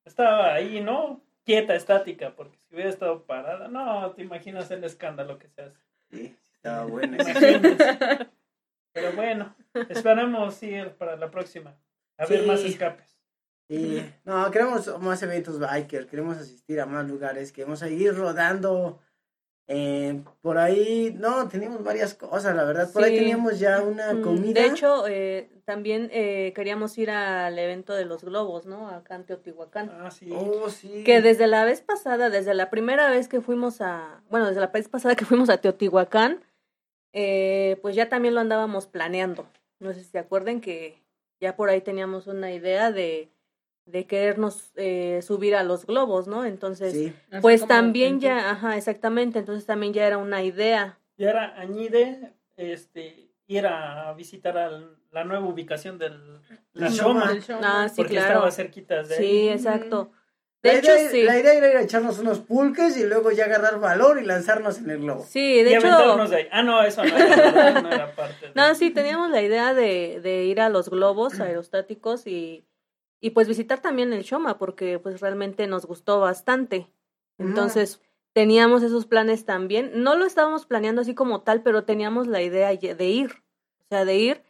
estaba ahí, ¿no? Quieta, estática, porque si hubiera estado parada, no, te imaginas el escándalo que se hace. Sí, estaba bueno. ¿Te imaginas? Pero bueno, esperamos ir para la próxima. A ver más escapes. Sí, no, queremos más eventos biker, queremos asistir a más lugares, queremos seguir rodando. Eh, por ahí, no, teníamos varias cosas, la verdad. Por ahí teníamos ya una Mm, comida. De hecho, eh, también eh, queríamos ir al evento de los globos, ¿no? Acá en Teotihuacán. Ah, sí. oh, sí. Que desde la vez pasada, desde la primera vez que fuimos a, bueno, desde la vez pasada que fuimos a Teotihuacán, eh, pues ya también lo andábamos planeando. No sé si se acuerdan que ya por ahí teníamos una idea de, de querernos eh, subir a los globos, ¿no? Entonces, Sí, pues también ya, ajá, exactamente, entonces también ya era una idea. Y ahora añade este, ir a visitar al- la nueva ubicación del la Shoma, del. Ah, sí, porque claro. estaba cerquita de ahí. Sí, exacto. la, De hecho, idea, sí. la idea era ir a echarnos unos pulques y luego ya agarrar valor y lanzarnos en el globo. Sí, de y hecho, aventarnos de ahí. Ah, no, eso no era, no era parte. de- No, sí, teníamos la idea de, de ir a los globos aerostáticos y, y pues visitar también el Shoma, porque pues realmente nos gustó bastante. Entonces, teníamos esos planes también. No lo estábamos planeando así como tal, pero teníamos la idea de ir. O sea, de ir.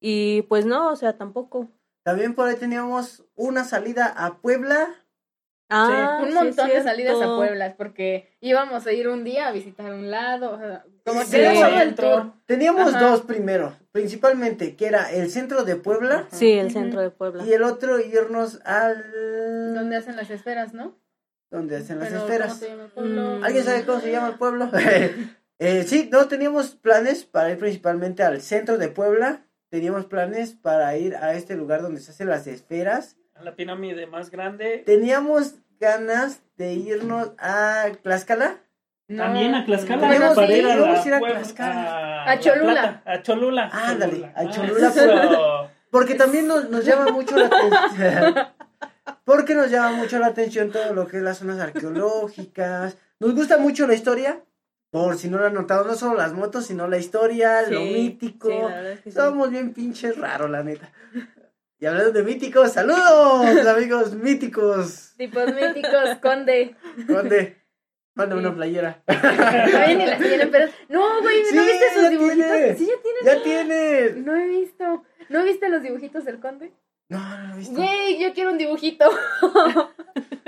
Y pues no, o sea, tampoco. También por ahí teníamos una salida a Puebla. Ah, un sí, montón de salidas a Puebla, porque íbamos a ir un día a visitar un lado, o sea, como Sí. el tour. Teníamos Ajá. dos primero, principalmente, que era el centro de Puebla Sí, el centro de Puebla. y el otro irnos al... Donde hacen las esferas, ¿no? donde hacen las Pero, ¿cómo esferas. se llama el pueblo? Mm. ¿Alguien sabe cómo se llama el pueblo? Eh, sí, no, teníamos planes para ir principalmente al centro de Puebla. Teníamos planes para ir a este lugar donde se hacen las esferas. A la pirámide más grande. Teníamos ganas de irnos a Tlaxcala. No. También a Tlaxcala. Teníamos para ir a, íbamos la a ir a Tlaxcala. a A La Cholula. Plata, a Cholula. Ándale, a Ah, Cholula. Porque también nos, nos llama mucho la atención. Porque nos llama mucho la atención todo lo que es las zonas arqueológicas. Nos gusta mucho la historia. Por si no lo han notado, no solo las motos, sino la historia, lo mítico. sí, la verdad es que sí. Somos bien pinches raros, la neta. Y hablando de míticos, saludos, amigos míticos. Tipos míticos, conde. ¿Dónde? Mándame Sí. una playera. Todavía ni las tienen, pero. No, güey, ¿no Sí, viste ya sus dibujitos? tiene. Sí, ya tienen. ¡Ya tienes! No he visto. ¿No viste los dibujitos del conde? No, no lo he visto. Güey, yo quiero un dibujito.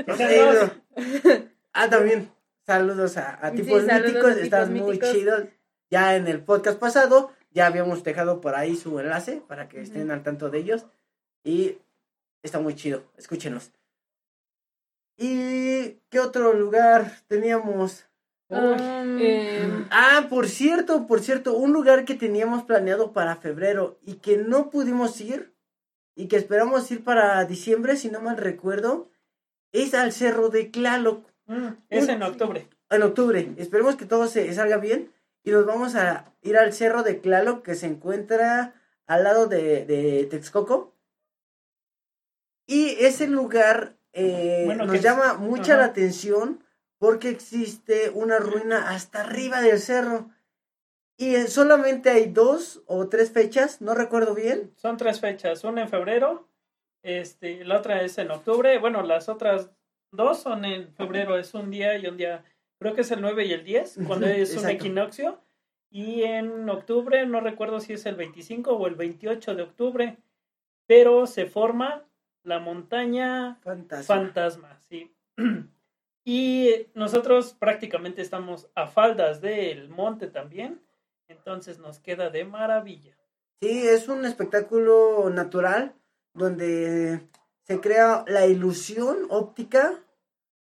No sé, no. Ah, también. Saludos a, a tipos míticos. Están muy míticos. chidos. Ya en el podcast pasado, ya habíamos dejado por ahí su enlace para que estén al tanto de ellos. Y está muy chido. Escúchenos. ¿Y qué otro lugar teníamos? Um, Eh, Ah, por cierto, por cierto, un lugar que teníamos planeado para febrero y que no pudimos ir y que esperamos ir para diciembre, si no mal recuerdo, es al Cerro de Tlaloc Mm, es en octubre. en octubre. Esperemos que todo se salga bien y nos vamos a ir al Cerro de Tlaloc que se encuentra al lado de, de Texcoco. Y ese lugar eh, Bueno, nos llama mucha ajá. la atención porque existe una ruina hasta arriba del cerro. Y eh, solamente hay dos o tres fechas, no recuerdo bien. Son tres fechas, una en febrero, este, la otra es en octubre, bueno, las otras dos son en febrero, es un día y un día, creo que es el 9 y el 10, cuando es un equinoccio, y en octubre, no recuerdo si es el 25 o el 28 de octubre, pero se forma la montaña fantasma, sí. Y nosotros prácticamente estamos a faldas del monte también, entonces nos queda de maravilla. Sí, es un espectáculo natural donde se crea la ilusión óptica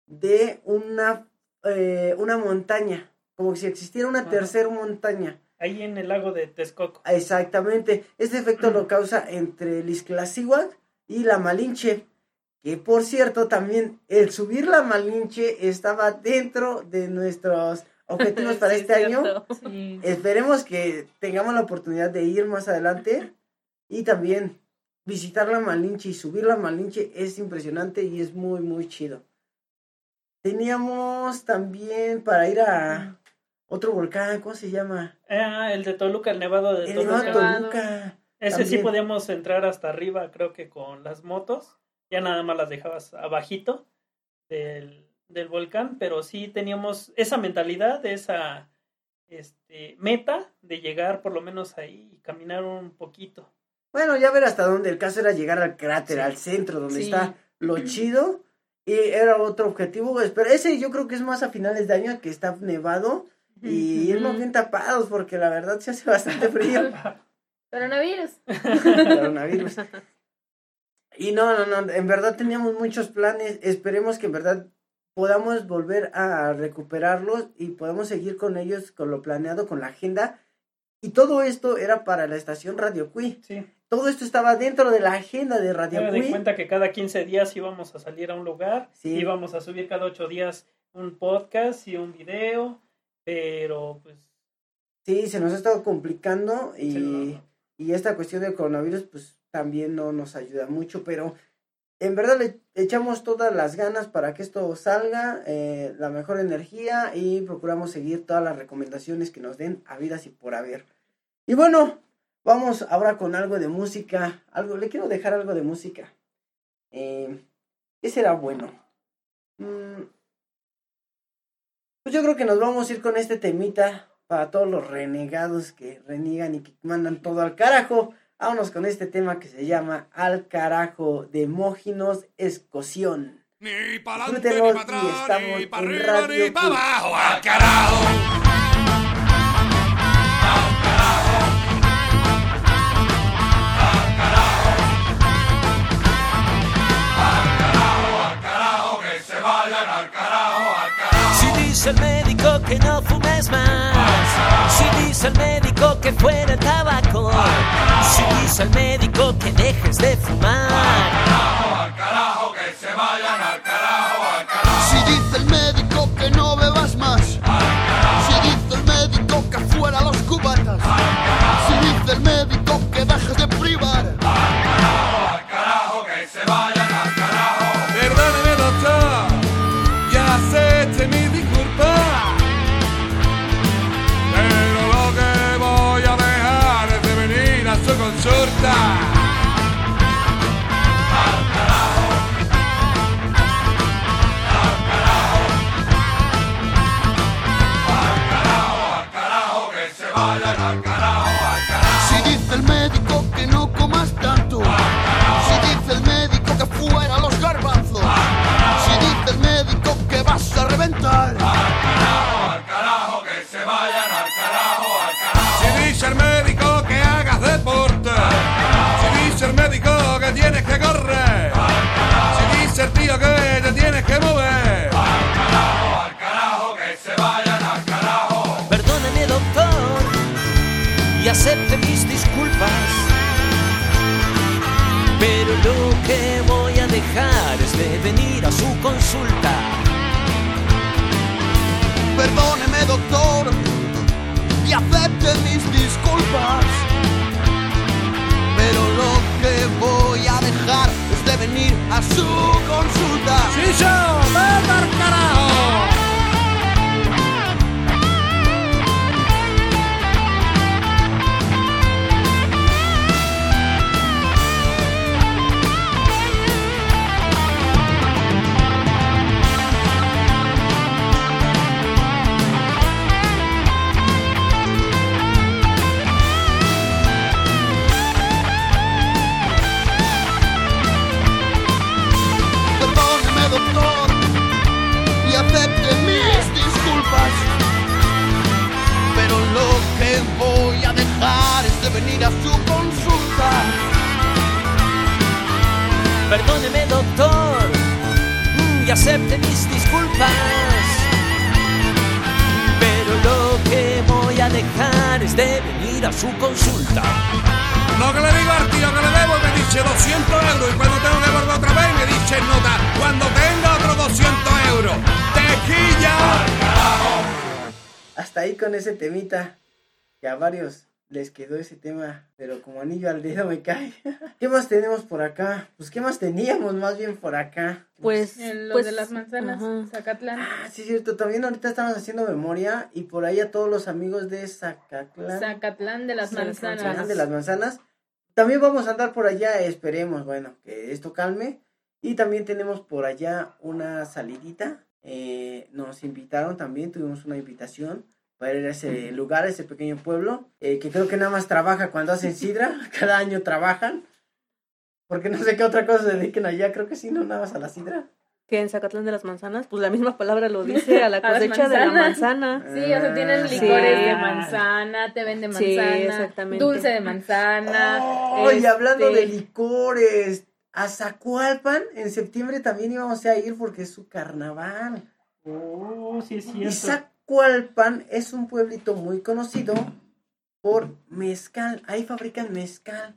de una, eh, una montaña, como si existiera una tercera montaña. Ahí en el lago de Texcoco. Exactamente. Este efecto lo causa entre el Iztaccíhuatl y la Malinche. Que por cierto, también el subir la Malinche estaba dentro de nuestros objetivos para sí, este año. sí. Esperemos que tengamos la oportunidad de ir más adelante y también visitar la Malinche y subir la Malinche es impresionante y es muy muy chido. Teníamos también para ir a otro volcán, ¿cómo se llama? Ah, el de Toluca, el nevado de El Toluca. Nevado. Toluca. Ese sí podíamos entrar hasta arriba, creo que con las motos. Ya nada más las dejabas abajito del, del volcán, pero sí teníamos esa mentalidad, esa este, meta de llegar por lo menos ahí y caminar un poquito. Bueno, ya ver hasta dónde. El caso era llegar al cráter, Sí. al centro, donde Sí. está lo chido. Y era otro objetivo. Pero ese yo creo que es más a finales de año que está nevado. Y irnos bien tapados porque la verdad se hace bastante frío. Coronavirus. Coronavirus. Y no, no, no, en verdad teníamos muchos planes, esperemos que en verdad podamos volver a recuperarlos y podamos seguir con ellos, con lo planeado, con la agenda. Y todo esto era para la estación Radio Cui. Sí, Todo esto estaba dentro de la agenda de Radio me di Cui. cuenta que cada 15 días íbamos a salir a un lugar, Sí. íbamos a subir cada 8 días un podcast y un video, pero pues Sí, se nos ha estado complicando y, Sí, no, no. Y esta cuestión del coronavirus pues también no nos ayuda mucho, pero en verdad le echamos todas las ganas para que esto salga, eh, la mejor energía y procuramos seguir todas las recomendaciones que nos den habidas y por haber. Y bueno, vamos ahora con algo de música, algo, le quiero dejar algo de música. Eh, ¿Qué será bueno? Mm, pues yo creo que nos vamos a ir con este temita para todos los renegados que reniegan y que mandan todo al carajo. Vámonos con este tema que se llama Al carajo de Móginos Escoción. Ni para adelante, ni para atrás, estamos ni para arriba, Radio ni para abajo. ¡Al carajo! Si dice el médico que no fumes más, si dice el médico que fuera el tabaco, si dice el médico que dejes de fumar, Si dice el médico que no bebas más. Si dice el médico que fuera los cubatas. Si dice el médico que dejes de. Si dice el médico que no comas tanto. Si dice el médico que fuera los garbanzos. Si dice el médico que vas a reventar. Si dice el médico que hagas deporte. Si dice el médico que tienes que correr. Consulta. Perdóneme, doctor, y acepte mis disculpas. Pero lo que voy a dejar es de venir a su consulta. ¡Chicho! ¡Vete al carajo! Venir a su consulta. Perdóneme, doctor, y acepte mis disculpas. Pero lo que voy a dejar es de venir a su consulta. Lo que le digo al tío que le debo me dice 200 euros y cuando tengo que volver otra vez me dice nota. Cuando tenga otros 200 euros. ¡Tequilla! Hasta ahí con ese temita. Que a varios les quedó ese tema, pero como anillo al dedo me cae. ¿Qué más tenemos por acá? Pues, ¿qué más teníamos más bien por acá? Pues, En lo pues, de las manzanas. Zacatlán. Ah, sí, es cierto. También ahorita estamos haciendo memoria y por ahí a todos los amigos de Zacatlán. Zacatlán de las Zacatlán manzanas. de las manzanas. También vamos a andar por allá, esperemos, bueno, que esto calme. Y también tenemos por allá una salidita. eh, nos invitaron también, tuvimos una invitación para ir a ese lugar, a ese pequeño pueblo, eh, que creo que nada más trabaja cuando hacen sidra, cada año trabajan. Porque no sé qué otra cosa se dediquen allá, creo que sí, no nada más a la sidra. Que en Zacatlán de las Manzanas, pues la misma palabra lo dice, a la A cosecha de la manzana. Sí, o sea, tienen Sí. licores de manzana, te venden Sí, manzana, exactamente. dulce de manzana. Oh, y este, hablando de licores, a Zacualpan en septiembre también íbamos a ir porque es su carnaval. Oh, sí es Y cierto. Zacualpan es un pueblito muy conocido por mezcal. Ahí fabrican mezcal.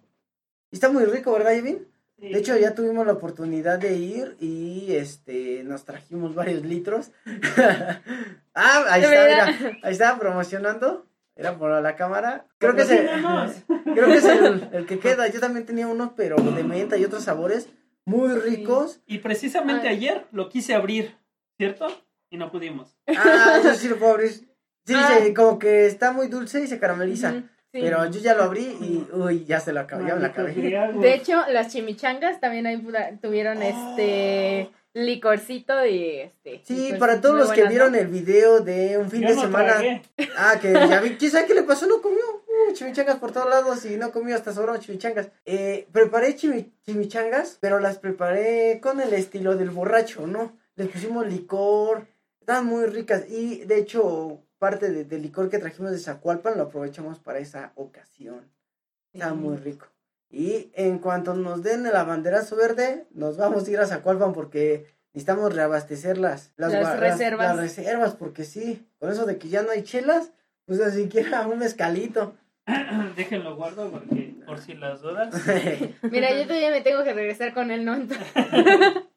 Y está muy rico, ¿verdad, Yevin? Sí. De hecho, ya tuvimos la oportunidad de ir y este nos trajimos varios litros. ah, ahí está, Mira. mira. Ahí estaba promocionando. Era por la cámara. Creo que es el, creo que es el, el que queda. Yo también tenía unos, pero de menta y otros sabores muy ricos. Y precisamente Ay. ayer lo quise abrir, ¿cierto? Y no pudimos. Ah, eso sí lo puedo abrir. Sí, Ah. se- como que está muy dulce y se carameliza. Sí. Pero yo ya lo abrí y, uy, ya se lo acabé, ya me la acabé. De hecho, las chimichangas también ahí tuvieron este licorcito y este. Sí, para todos los que vieron el video de un fin Yo de no semana. tragué. Ah, que ya vi, quién sabe qué le pasó, no comió. Uh, chimichangas por todos lados y no comió hasta sobraron chimichangas. Eh, preparé chimi- chimichangas, pero las preparé con el estilo del borracho, ¿no? Les pusimos licor, estaban muy ricas y de hecho parte de- del licor que trajimos de Zacualpan lo aprovechamos para esa ocasión. Estaba muy rico. Y en cuanto nos den el banderazo verde, nos vamos a ir a Zacualpan porque necesitamos reabastecer las, reservas. Las, reservas, porque sí, con eso de que ya no hay chelas, pues ni siquiera un mezcalito. Déjenlo guardo porque por si las dudas. Mira, yo todavía me tengo que regresar con él, ¿no?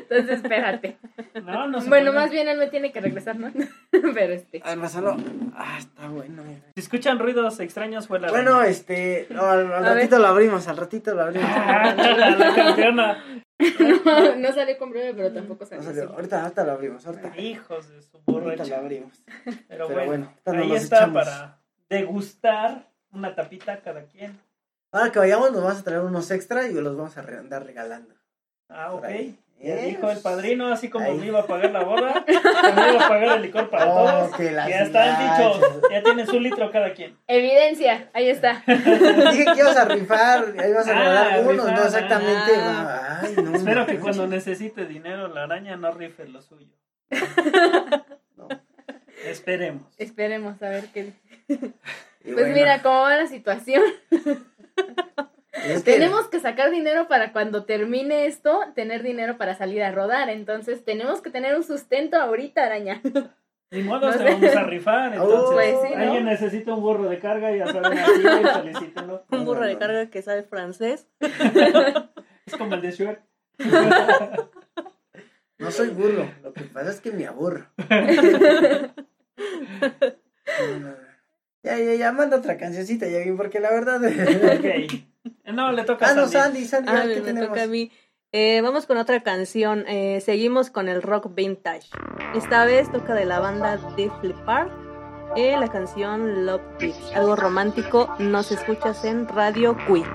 Entonces, espérate. No, no se Bueno, puede. más bien él me tiene que regresar, ¿no? Pero este. Al pasarlo. Ah, está bueno. mira. Si escuchan ruidos extraños fue la Bueno, este, no, al, al A ver. ratito lo abrimos, al ratito lo abrimos. Ah, la, la campeona. No, no salió con breve, pero tampoco No salió. salió. así. Ahorita, ahorita lo abrimos, ahorita. Hijos de su Ahorita lo borracha. abrimos. Pero, Pero bueno, ahí está echamos. para degustar una tapita cada quien. Ahora que vayamos, nos vamos a traer unos extra y los vamos a andar regalando. Ah, ok. Ahí. Ya ¿Eh? dijo el padrino, así como Ahí. me iba a pagar la boda, me iba a pagar el licor para Oh, todos. que Ya están gachas. dichos, ya tienen su litro cada quien. Evidencia, ahí está. Dije que ibas a rifar, ahí ibas a Ah, regalar unos, rifar, no exactamente. ah. Ay, no. Espero que no. cuando necesite dinero la araña no rife lo suyo. No. Esperemos. Esperemos a ver qué. Y Pues bueno, mira cómo va la situación. Es que- Tenemos que sacar dinero para cuando termine esto, tener dinero para salir a rodar. Entonces, tenemos que tener un sustento ahorita, araña. Ni modo, No sé. vamos a rifar. Entonces, Oh, pues sí, ¿no? alguien necesita un burro de carga, ya saben, aquí, felicítenlo. Un burro de carga que sabe francés. Es como el de Shrek. No soy burro, lo que pasa es que me aburro. Ya, ya, ya, manda otra cancioncita, ya vi, porque la verdad. Ok. No, le toca ah, a no, Sandy. Sandy, Sandy, Ah, toca a mí. Eh, vamos con otra canción. Eh, seguimos con el rock vintage. Esta vez toca de la banda de. Eh, la canción Love Beats. Algo romántico. Nos escuchas en Radio Queen.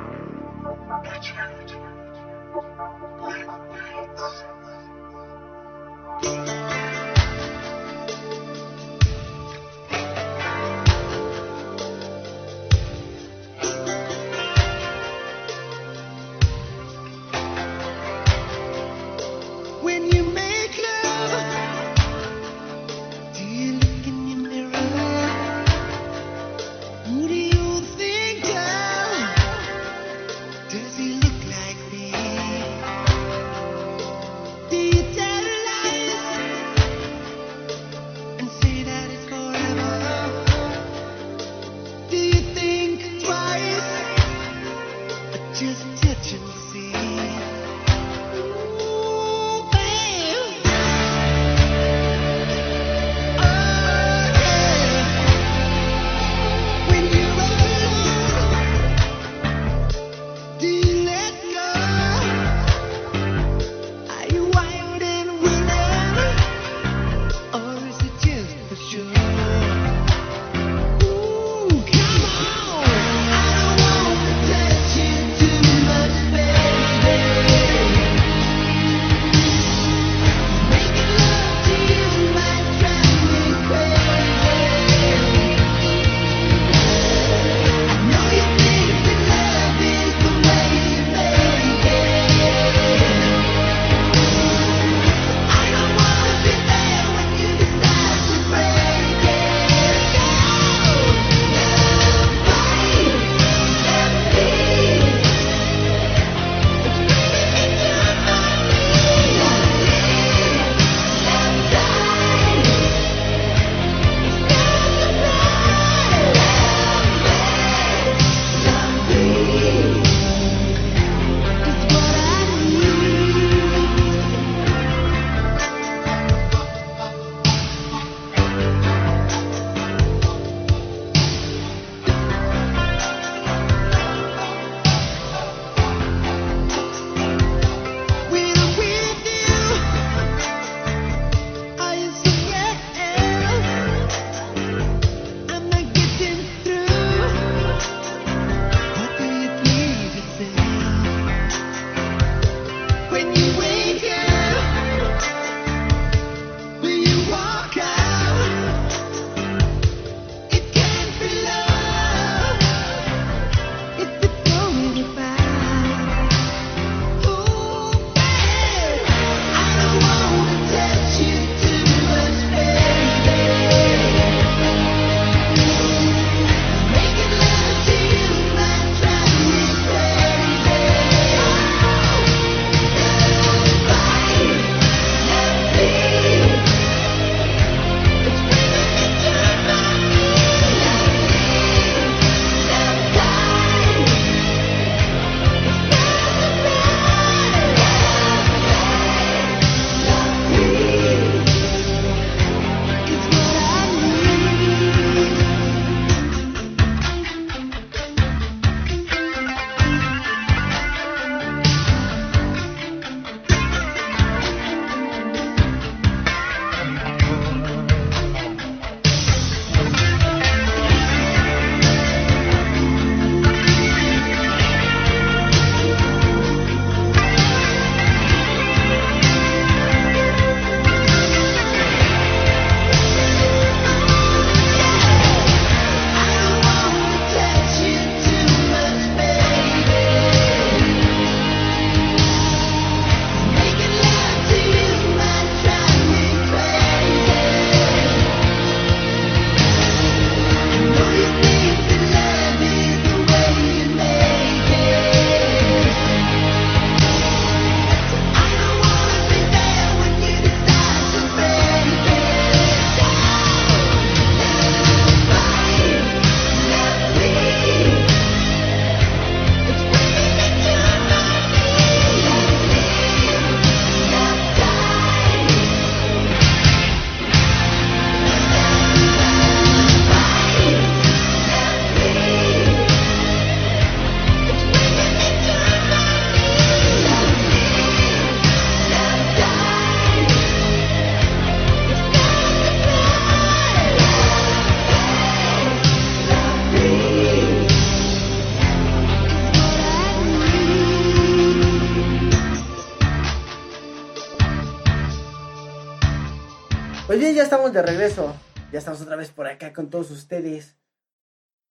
Estamos de regreso. Ya estamos otra vez por acá con todos ustedes.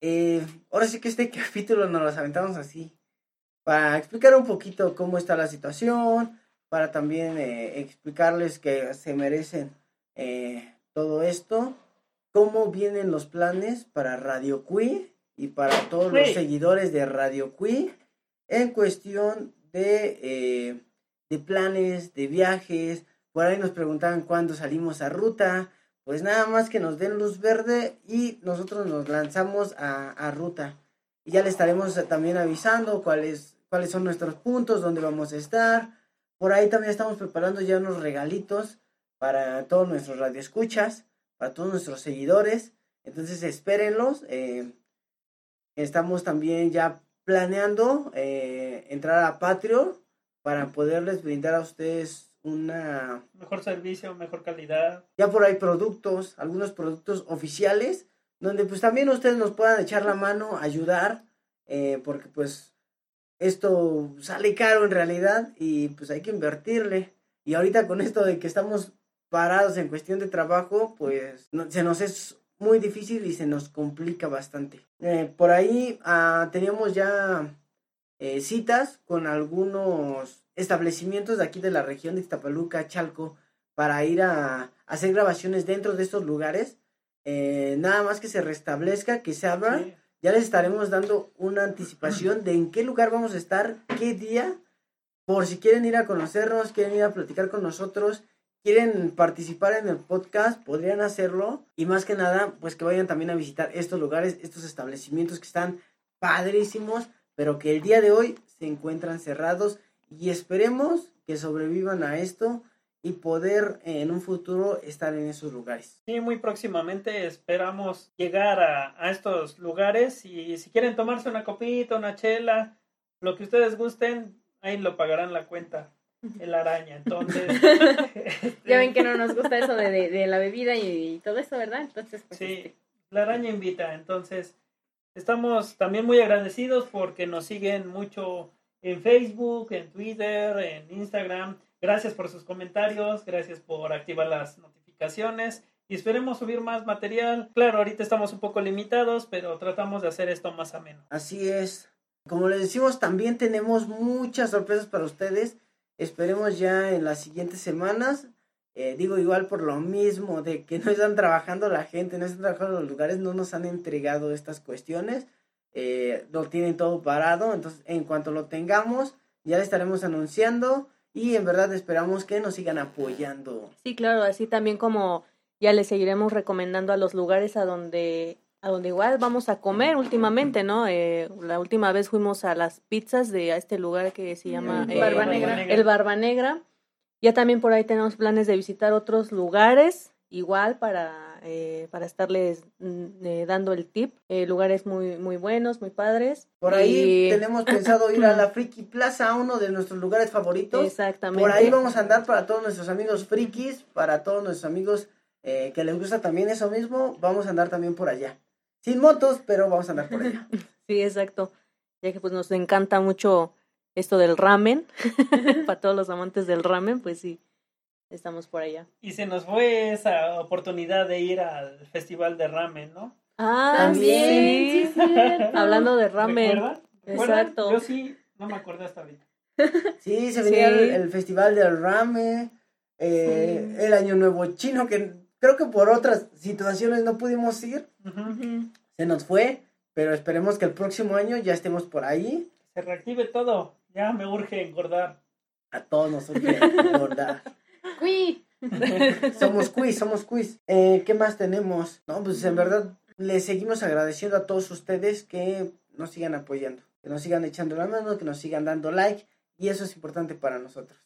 Eh, ahora sí que este capítulo nos los aventamos así. Para explicar un poquito cómo está la situación. Para también eh, explicarles que se merecen eh, todo esto. Cómo vienen los planes para Radio Queer y para todos los seguidores de Radio Queer. En cuestión de, de planes, de viajes. Por ahí nos preguntaban cuándo salimos a ruta. Pues nada más que nos den luz verde y nosotros nos lanzamos a, a ruta. Y ya le estaremos también avisando cuáles, cuáles son nuestros puntos, dónde vamos a estar. Por ahí también estamos preparando ya unos regalitos para todos nuestros radioescuchas, para todos nuestros seguidores. Entonces espérenlos. eh, estamos también ya planeando eh, entrar a Patreon para poderles brindar a ustedes una Mejor servicio, mejor calidad. ya por ahí productos, algunos productos oficiales, donde pues también ustedes nos puedan echar la mano, ayudar, eh, porque pues esto sale caro en realidad y pues hay que invertirle. Y ahorita con esto de que estamos parados en cuestión de trabajo, pues no- se nos es muy difícil y se nos complica bastante. Eh, por ahí ah, teníamos ya eh, citas con algunos establecimientos de aquí de la región de Iztapaluca, Chalco, para ir a, hacer grabaciones dentro de estos lugares. Eh, nada más que se restablezca, que se abra, Sí. ya les estaremos dando una anticipación de en qué lugar vamos a estar, qué día, por si quieren ir a conocernos, quieren ir a platicar con nosotros, quieren participar en el podcast, podrían hacerlo. Y más que nada, pues que vayan también a visitar estos lugares, estos establecimientos que están padrísimos, pero que el día de hoy se encuentran cerrados y esperemos que sobrevivan a esto y poder eh, en un futuro estar en esos lugares. Sí, muy próximamente esperamos llegar a, a estos lugares y si quieren tomarse una copita, una chela, lo que ustedes gusten, ahí lo pagarán la cuenta, el araña. Entonces, este, Ya ven que no nos gusta eso de, de, de la bebida y, y todo eso, ¿verdad? Entonces, pues. Sí, este, la araña invita. Entonces, estamos también muy agradecidos porque nos siguen mucho en Facebook, en Twitter, en Instagram. Gracias por sus comentarios, gracias por activar las notificaciones y esperemos subir más material. Claro, ahorita estamos un poco limitados, pero tratamos de hacer esto más ameno. Así es. Como les decimos, también tenemos muchas sorpresas para ustedes. Esperemos ya en las siguientes semanas. Eh, digo igual por lo mismo de que no están trabajando la gente, no están trabajando los lugares, no nos han entregado estas cuestiones. Eh, lo tienen todo parado. Entonces, en cuanto lo tengamos, ya le estaremos anunciando. Y en verdad esperamos que nos sigan apoyando. Sí, claro, así también como ya les seguiremos recomendando a los lugares a donde a donde igual vamos a comer últimamente, ¿no? Eh, la última vez fuimos a las pizzas de a este lugar que se llama El eh, Barba Negra. el Barba Negra. Ya también por ahí tenemos planes de visitar otros lugares, igual para, eh, para estarles mm, eh, dando el tip. Eh, lugares muy, muy buenos, muy padres. Por ahí Y- tenemos pensado ir a la Friki Plaza, uno de nuestros lugares favoritos. Exactamente. Por ahí vamos a andar para todos nuestros amigos frikis, para todos nuestros amigos eh, que les gusta también eso mismo. Vamos a andar también por allá. Sin motos, pero vamos a andar por allá. Sí, exacto. Ya que pues nos encanta mucho esto del ramen. Para todos los amantes del ramen, pues sí, estamos por allá. Y se nos fue esa oportunidad de ir al Festival de Ramen, ¿no? Ah, También, sí. sí. Hablando de ramen. ¿Recuerdan? ¿Recuerdan? Exacto. Yo sí, no me acuerdo hasta ahorita. Sí, se venía Sí. El, el festival del rame, eh, el año nuevo chino, que creo que por otras situaciones no pudimos ir. Se nos fue, pero esperemos que el próximo año ya estemos por ahí. Se reactive todo. Ya me urge engordar. A todos nos urge engordar. Cui. Somos quiz, somos quiz. Eh, ¿Qué más tenemos? No, pues en verdad les seguimos agradeciendo a todos ustedes que nos sigan apoyando, que nos sigan echando la mano, que nos sigan dando like y eso es importante para nosotros.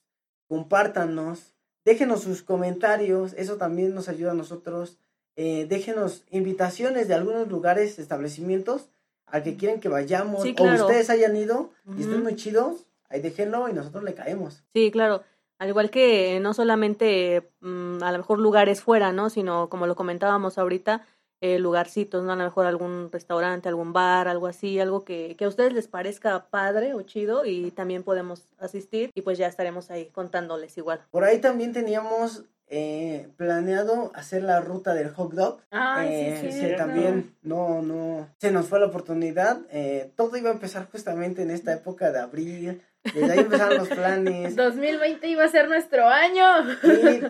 Compártanos, déjenos sus comentarios, eso también nos ayuda a nosotros. Eh, déjenos invitaciones de algunos lugares, establecimientos a que quieren que vayamos Sí, o claro. ustedes hayan ido y estén muy chidos, ahí déjenlo y nosotros le caemos. Sí, claro. Al igual que no solamente mm, a lo mejor lugares fuera, ¿no? Sino como lo comentábamos ahorita, eh, lugarcitos, ¿no? A lo mejor algún restaurante, algún bar, algo así, algo que, que a ustedes les parezca padre o chido y también podemos asistir y pues ya estaremos ahí contándoles igual. Por ahí también teníamos eh, planeado hacer la ruta del hot dog. Ay, Eh, sí, sí, cierto. también no, no, se nos fue la oportunidad. eh, todo iba a empezar justamente en esta época de abril. Desde ahí empezaron los planes. 2020 iba a ser nuestro año. Y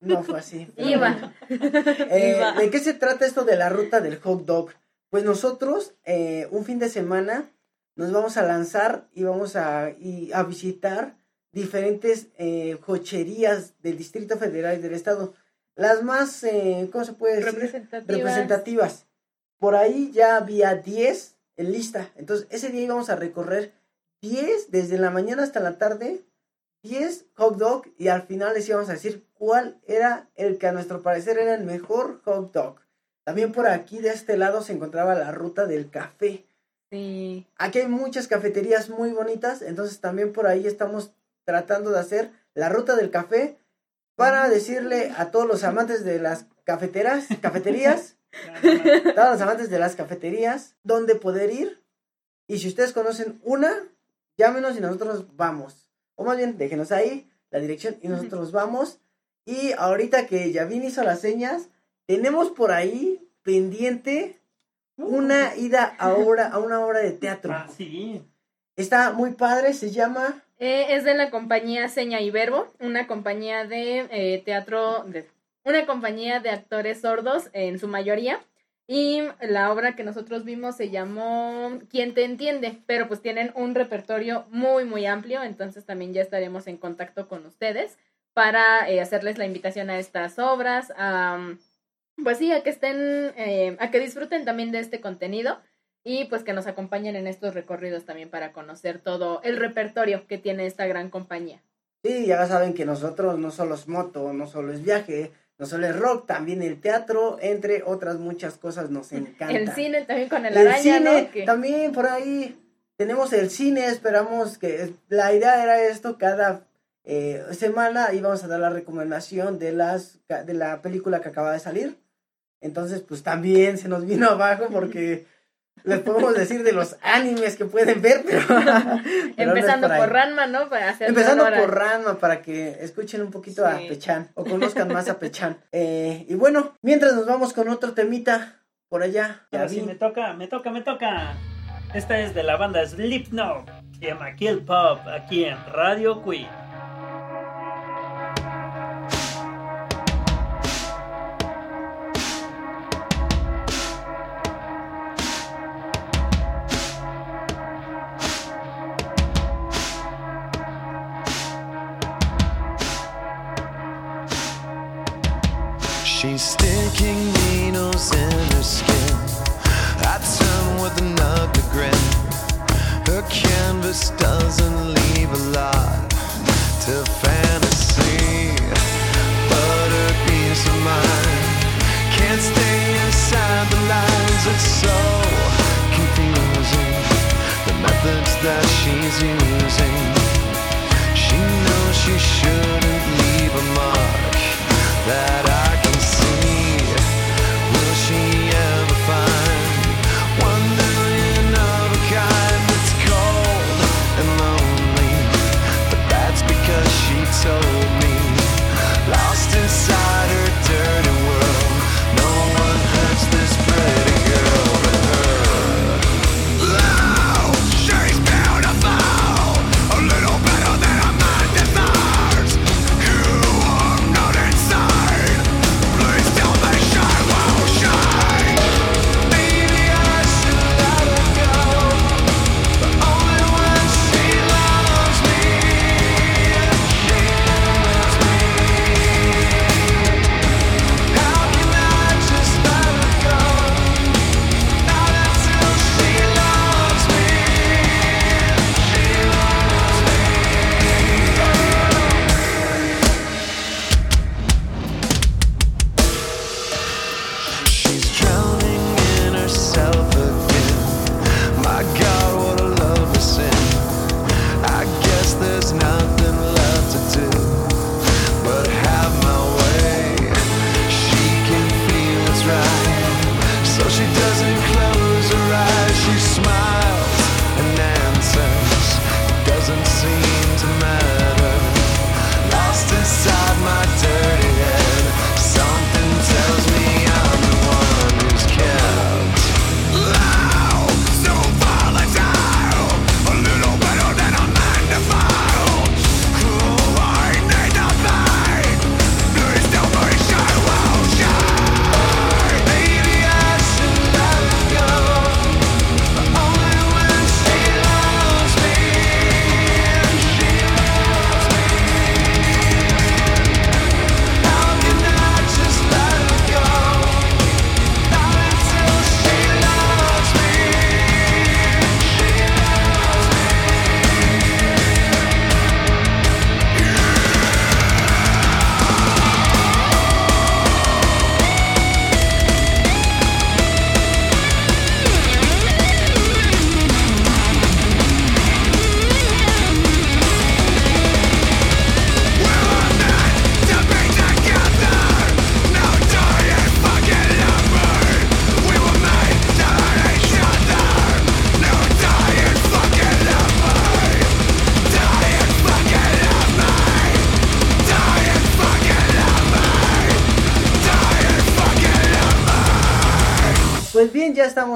no fue así. Iba. Eh, Iba. ¿De qué se trata esto de la ruta del hot dog? Pues nosotros, eh, un fin de semana, nos vamos a lanzar y vamos a, y a visitar diferentes eh, cocherías del Distrito Federal y del Estado. Las más, eh, ¿cómo se puede decir? Representativas. representativas. Por ahí ya había 10 en lista. Entonces, ese día íbamos a recorrer 10 desde la mañana hasta la tarde, 10 hot dog y al final les íbamos a decir cuál era el que a nuestro parecer era el mejor hot dog. También por aquí de este lado se encontraba la ruta del café. Sí. Aquí hay muchas cafeterías muy bonitas, entonces también por ahí estamos tratando de hacer la ruta del café para decirle a todos los amantes de las cafeteras, cafeterías, todos los amantes de las cafeterías, dónde poder ir. Y si ustedes conocen una, llámenos y nosotros vamos. O más bien, déjenos ahí la dirección y nosotros vamos. Y ahorita que Yavin hizo las señas, tenemos por ahí pendiente una ida a, a una obra de teatro. Ah, sí. Está muy padre, se llama... Eh, es de la compañía Seña y Verbo, una compañía de eh, teatro, de, una compañía de actores sordos en su mayoría. Y la obra que nosotros vimos se llamó ¿Quién te entiende? Pero pues tienen un repertorio muy, muy amplio, entonces también ya estaremos en contacto con ustedes para eh, hacerles la invitación a estas obras, a, pues sí, a que estén, eh, a que disfruten también de este contenido y pues que nos acompañen en estos recorridos también para conocer todo el repertorio que tiene esta gran compañía. Sí, ya saben que nosotros no solo es moto, no solo es viaje, no solo es rock, también el teatro, entre otras muchas cosas nos encanta. El cine también con el, El araña, cine, también por ahí tenemos el cine, esperamos que la idea era esto cada eh, semana íbamos a dar la recomendación de las de la película que acaba de salir. Entonces, pues también se nos vino abajo porque les podemos decir de los animes que pueden ver, pero, Empezando por Ranma, ¿no? Para hacer Empezando por Ranma para que escuchen un poquito a. Pechan o conozcan más a Pechan. Eh, y bueno, mientras nos vamos con otro temita por allá. Ya sí, me toca, me toca, me toca. Esta es de la banda Slipknot. Se llama Kill Pop aquí en Radio Queen.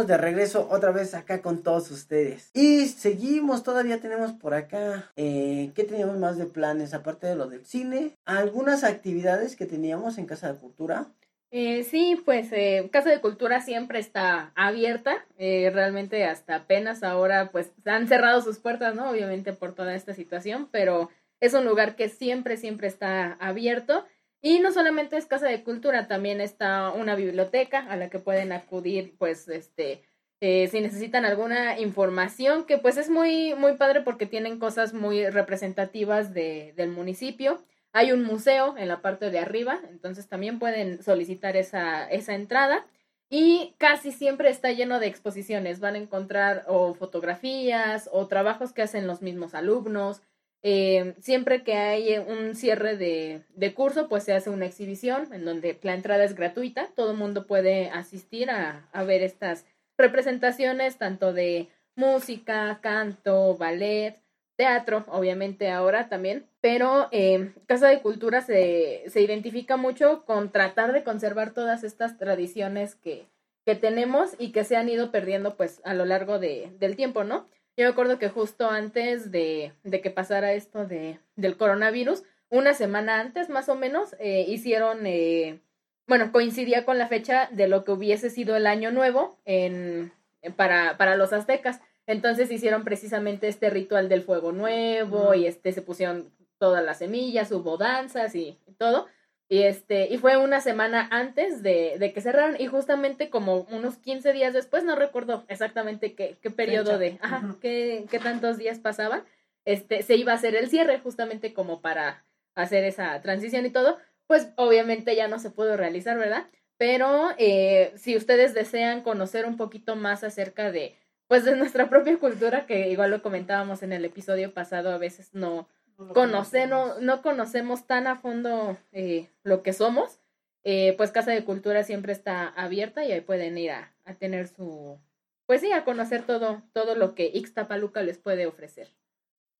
Estamos de regreso otra vez acá con todos ustedes. Y seguimos, todavía tenemos por acá, eh, ¿qué teníamos más de planes? Aparte de lo del cine, algunas actividades que teníamos en Casa de Cultura. Eh, sí, pues eh, Casa de Cultura siempre está abierta, eh, realmente hasta apenas ahora pues han cerrado sus puertas, ¿no? Obviamente por toda esta situación, pero es un lugar que siempre, siempre está abierto. Y no solamente es Casa de Cultura, también está una biblioteca a la que pueden acudir, pues, este, eh, si necesitan alguna información, que pues es muy, muy padre porque tienen cosas muy representativas de, del municipio. Hay un museo en la parte de arriba, entonces también pueden solicitar esa, esa entrada. Y casi siempre está lleno de exposiciones. Van a encontrar o fotografías o trabajos que hacen los mismos alumnos. Eh, siempre que hay un cierre de, de, curso, pues se hace una exhibición en donde la entrada es gratuita. Todo el mundo puede asistir a, a ver estas representaciones, tanto de música, canto, ballet, teatro, obviamente ahora también, pero eh, Casa de Cultura se, se, identifica mucho con tratar de conservar todas estas tradiciones que, que, tenemos y que se han ido perdiendo pues a lo largo de, del tiempo, ¿no? Yo me acuerdo que justo antes de, de que pasara esto de, del coronavirus, una semana antes más o menos, eh, hicieron, eh, bueno, coincidía con la fecha de lo que hubiese sido el año nuevo en, para, para los aztecas. Entonces hicieron precisamente este ritual del fuego nuevo y este se pusieron todas las semillas, hubo danzas y todo. Y este, y fue una semana antes de, de, que cerraron, y justamente como unos 15 días después, no recuerdo exactamente qué, qué periodo de, ajá, uh -huh. qué, qué, tantos días pasaban, este, se iba a hacer el cierre, justamente como para hacer esa transición y todo, pues obviamente ya no se pudo realizar, ¿verdad? Pero eh, si ustedes desean conocer un poquito más acerca de, pues de nuestra propia cultura, que igual lo comentábamos en el episodio pasado, a veces no, no, conoce, no, no, conocemos tan a fondo eh, lo que somos, eh, pues Casa de Cultura siempre está abierta y ahí pueden ir a, a, tener su, pues sí, a conocer todo, todo lo que Ixtapaluca les puede ofrecer.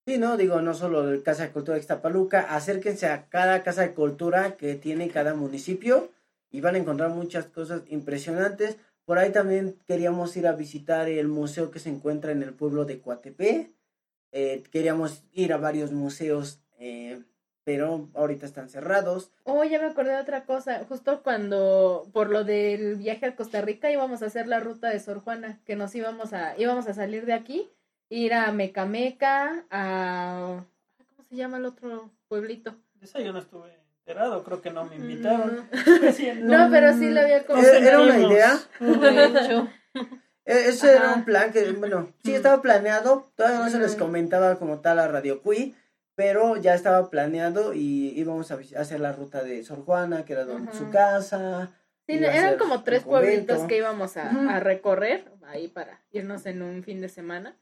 Sí, no, digo, no solo el Casa de Cultura de Ixtapaluca, acérquense a cada Casa de Cultura que tiene cada municipio y van a encontrar muchas cosas impresionantes. Por ahí también queríamos ir a visitar el museo que se encuentra en el pueblo de Coatepé, eh, queríamos ir a varios museos, eh, pero ahorita están cerrados. Oh, ya me acordé de otra cosa. Justo cuando, por lo del viaje a Costa Rica, íbamos a hacer la ruta de Sor Juana, que nos íbamos a, íbamos a salir de aquí, ir a Mecameca, a... ¿Cómo se llama el otro pueblito? Esa yo no estuve enterado, creo que no me invitaron. No, no pero sí le había como... Era, era una idea. De hecho. Eso Ajá. era un plan que, bueno, sí estaba planeado, todavía no se les comentaba como tal a Radio Cui, pero ya estaba planeado y íbamos a hacer la ruta de Sor Juana, que era donde, su casa. Sí, eran como tres pueblitos que íbamos a, a, recorrer ahí para irnos en un fin de semana,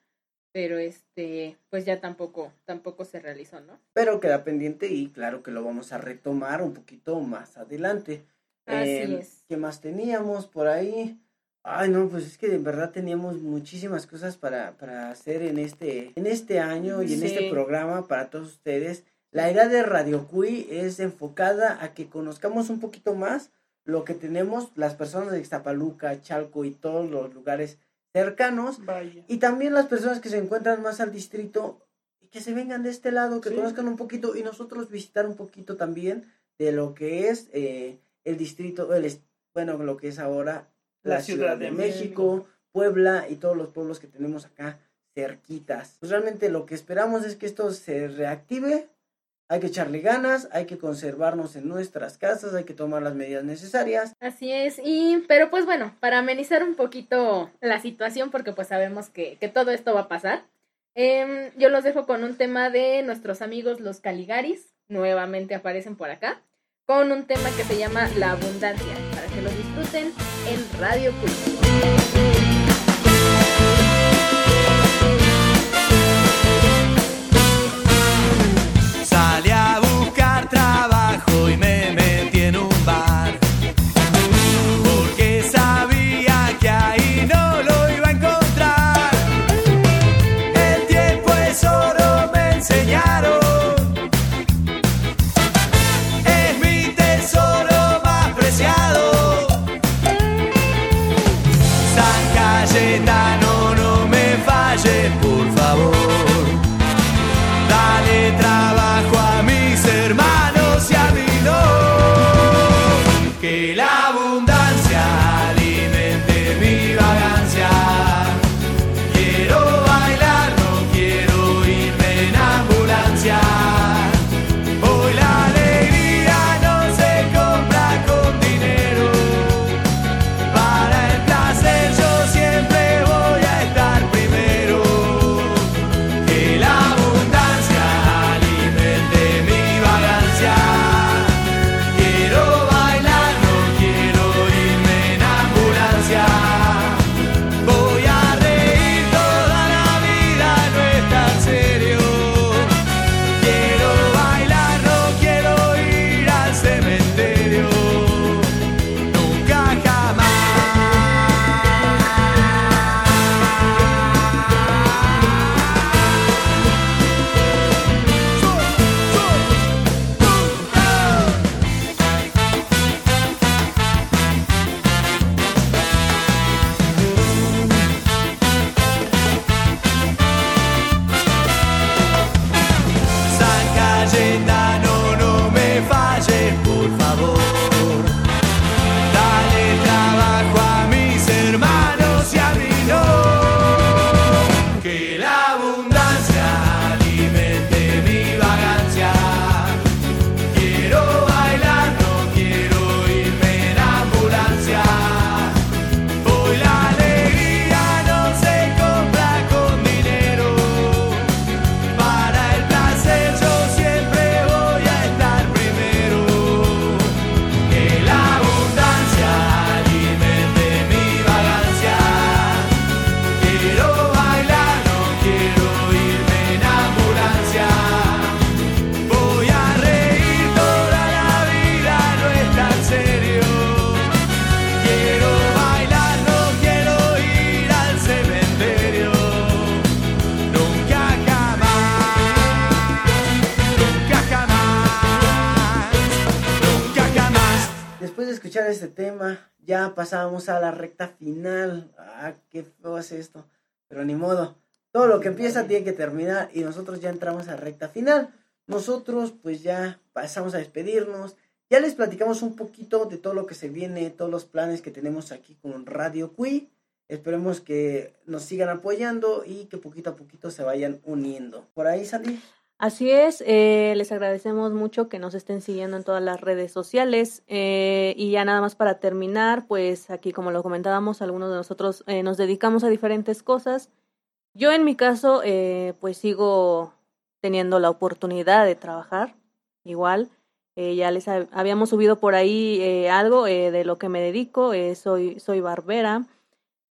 pero este, pues ya tampoco, tampoco se realizó, ¿no? Pero queda pendiente y claro que lo vamos a retomar un poquito más adelante. Así eh, es. ¿Qué más teníamos por ahí? Ay, no, pues es que de verdad teníamos muchísimas cosas para, para hacer en este, en este año y en sí. este programa para todos ustedes. La idea de Radio Cui es enfocada a que conozcamos un poquito más lo que tenemos las personas de Ixtapaluca, Chalco y todos los lugares cercanos. Vaya. Y también las personas que se encuentran más al distrito y que se vengan de este lado, que sí. conozcan un poquito y nosotros visitar un poquito también de lo que es eh, el distrito, el, bueno, lo que es ahora la, la Ciudad, Ciudad, de, de México, México, Puebla y todos los pueblos que tenemos acá cerquitas. Pues realmente lo que esperamos es que esto se reactive. Hay que echarle ganas, hay que conservarnos en nuestras casas, hay que tomar las medidas necesarias. Así es, y pero pues bueno, para amenizar un poquito la situación, porque pues sabemos que, que todo esto va a pasar, eh, yo los dejo con un tema de nuestros amigos los Caligaris, nuevamente aparecen por acá con un tema que se llama La Abundancia, que lo disfruten en Radio Cultura. Salí empieza tiene que terminar y nosotros ya entramos a recta final. Nosotros pues ya pasamos a despedirnos. Ya les platicamos un poquito de todo lo que se viene, todos los planes que tenemos aquí con Radio Cui. Esperemos que nos sigan apoyando y que poquito a poquito se vayan uniendo. Por ahí, Sandy. Así es, eh, les agradecemos mucho que nos estén siguiendo en todas las redes sociales. eh, y ya nada más para terminar, pues aquí como lo comentábamos, algunos de nosotros eh, nos dedicamos a diferentes cosas. Yo en mi caso, eh, pues sigo teniendo la oportunidad de trabajar igual. Eh, ya les hab- habíamos subido por ahí eh, algo eh, de lo que me dedico. soy, soy barbera.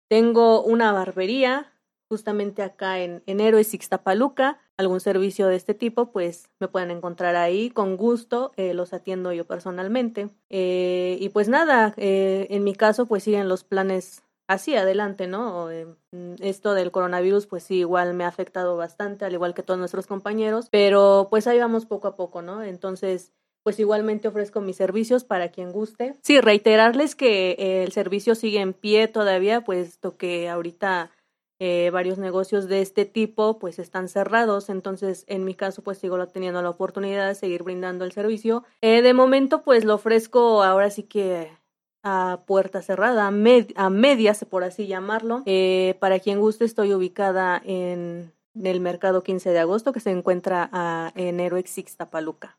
Tengo una barbería justamente acá en, en Héroes Ixtapaluca. Algún servicio de este tipo, pues me pueden encontrar ahí con gusto. los atiendo yo personalmente. Eh, y pues nada, eh, en mi caso, pues siguen los planes así adelante, ¿no? Eh, mm, Esto del coronavirus, pues sí, igual me ha afectado bastante, al igual que todos nuestros compañeros, pero pues ahí vamos poco a poco, ¿no? Entonces, pues igualmente ofrezco mis servicios para quien guste. Sí, reiterarles que eh, el servicio sigue en pie todavía, puesto que ahorita eh, varios negocios de este tipo pues están cerrados, entonces en mi caso pues sigo teniendo la oportunidad de seguir brindando el servicio. Eh, de momento pues lo ofrezco ahora sí que a puerta cerrada, a, med- a medias por así llamarlo. Eh, para quien guste estoy ubicada en, el mercado 15 de agosto que se encuentra a, en Heroex Ixtapaluca.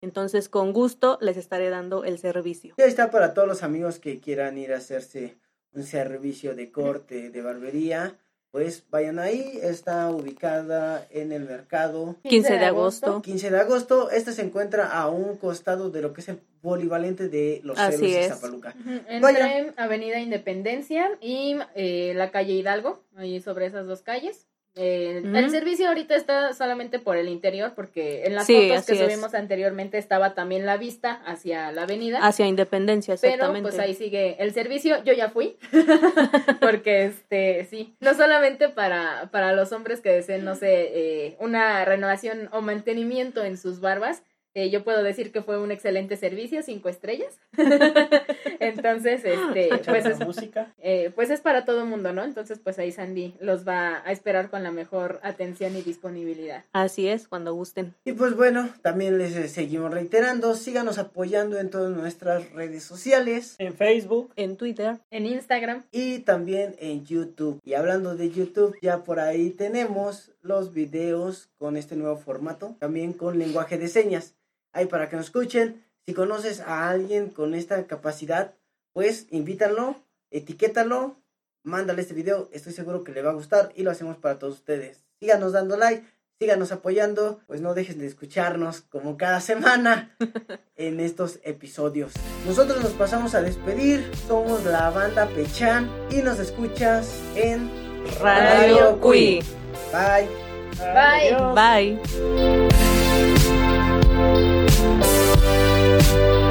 Entonces con gusto les estaré dando el servicio. Ya está para todos los amigos que quieran ir a hacerse un servicio de corte, de barbería. Pues vayan ahí, está ubicada en el mercado 15 de agosto. 15 de agosto. Este se encuentra a un costado de lo que es el polivalente de los Así celos de es. Zapaluca. Ujú, Entre Vaya. Avenida Independencia y eh, la calle Hidalgo, ahí sobre esas dos calles. Eh. El servicio ahorita está solamente por el interior, porque en las Sí, fotos que es. subimos anteriormente estaba también la vista hacia la avenida. Hacia Independencia, Pero exactamente. pues ahí sigue el servicio, yo ya fui, porque este, sí, no solamente para, para los hombres que deseen, no sé, eh, una renovación o mantenimiento en sus barbas, Eh, yo puedo decir que fue un excelente servicio, cinco estrellas. Entonces, este, pues es, música. eh, pues es para todo el mundo, ¿no? Entonces, pues ahí Sandy los va a esperar con la mejor atención y disponibilidad. Así es, cuando gusten. Y pues bueno, también les seguimos reiterando, síganos apoyando en todas nuestras redes sociales En Facebook. En Twitter. En Instagram, y también en YouTube. Y hablando de YouTube, ya por ahí tenemos los videos con este nuevo formato, también con lenguaje de señas. Ahí para que nos escuchen. Si conoces a alguien con esta capacidad, pues invítalo, etiquétalo, mándale este video, estoy seguro que le va a gustar y lo hacemos para todos ustedes. Síganos dando like, síganos apoyando, pues no dejen de escucharnos como cada semana en estos episodios. Nosotros nos pasamos a despedir, somos la banda Pechan y nos escuchas en Radio Cui. Bye. Bye. Bye. you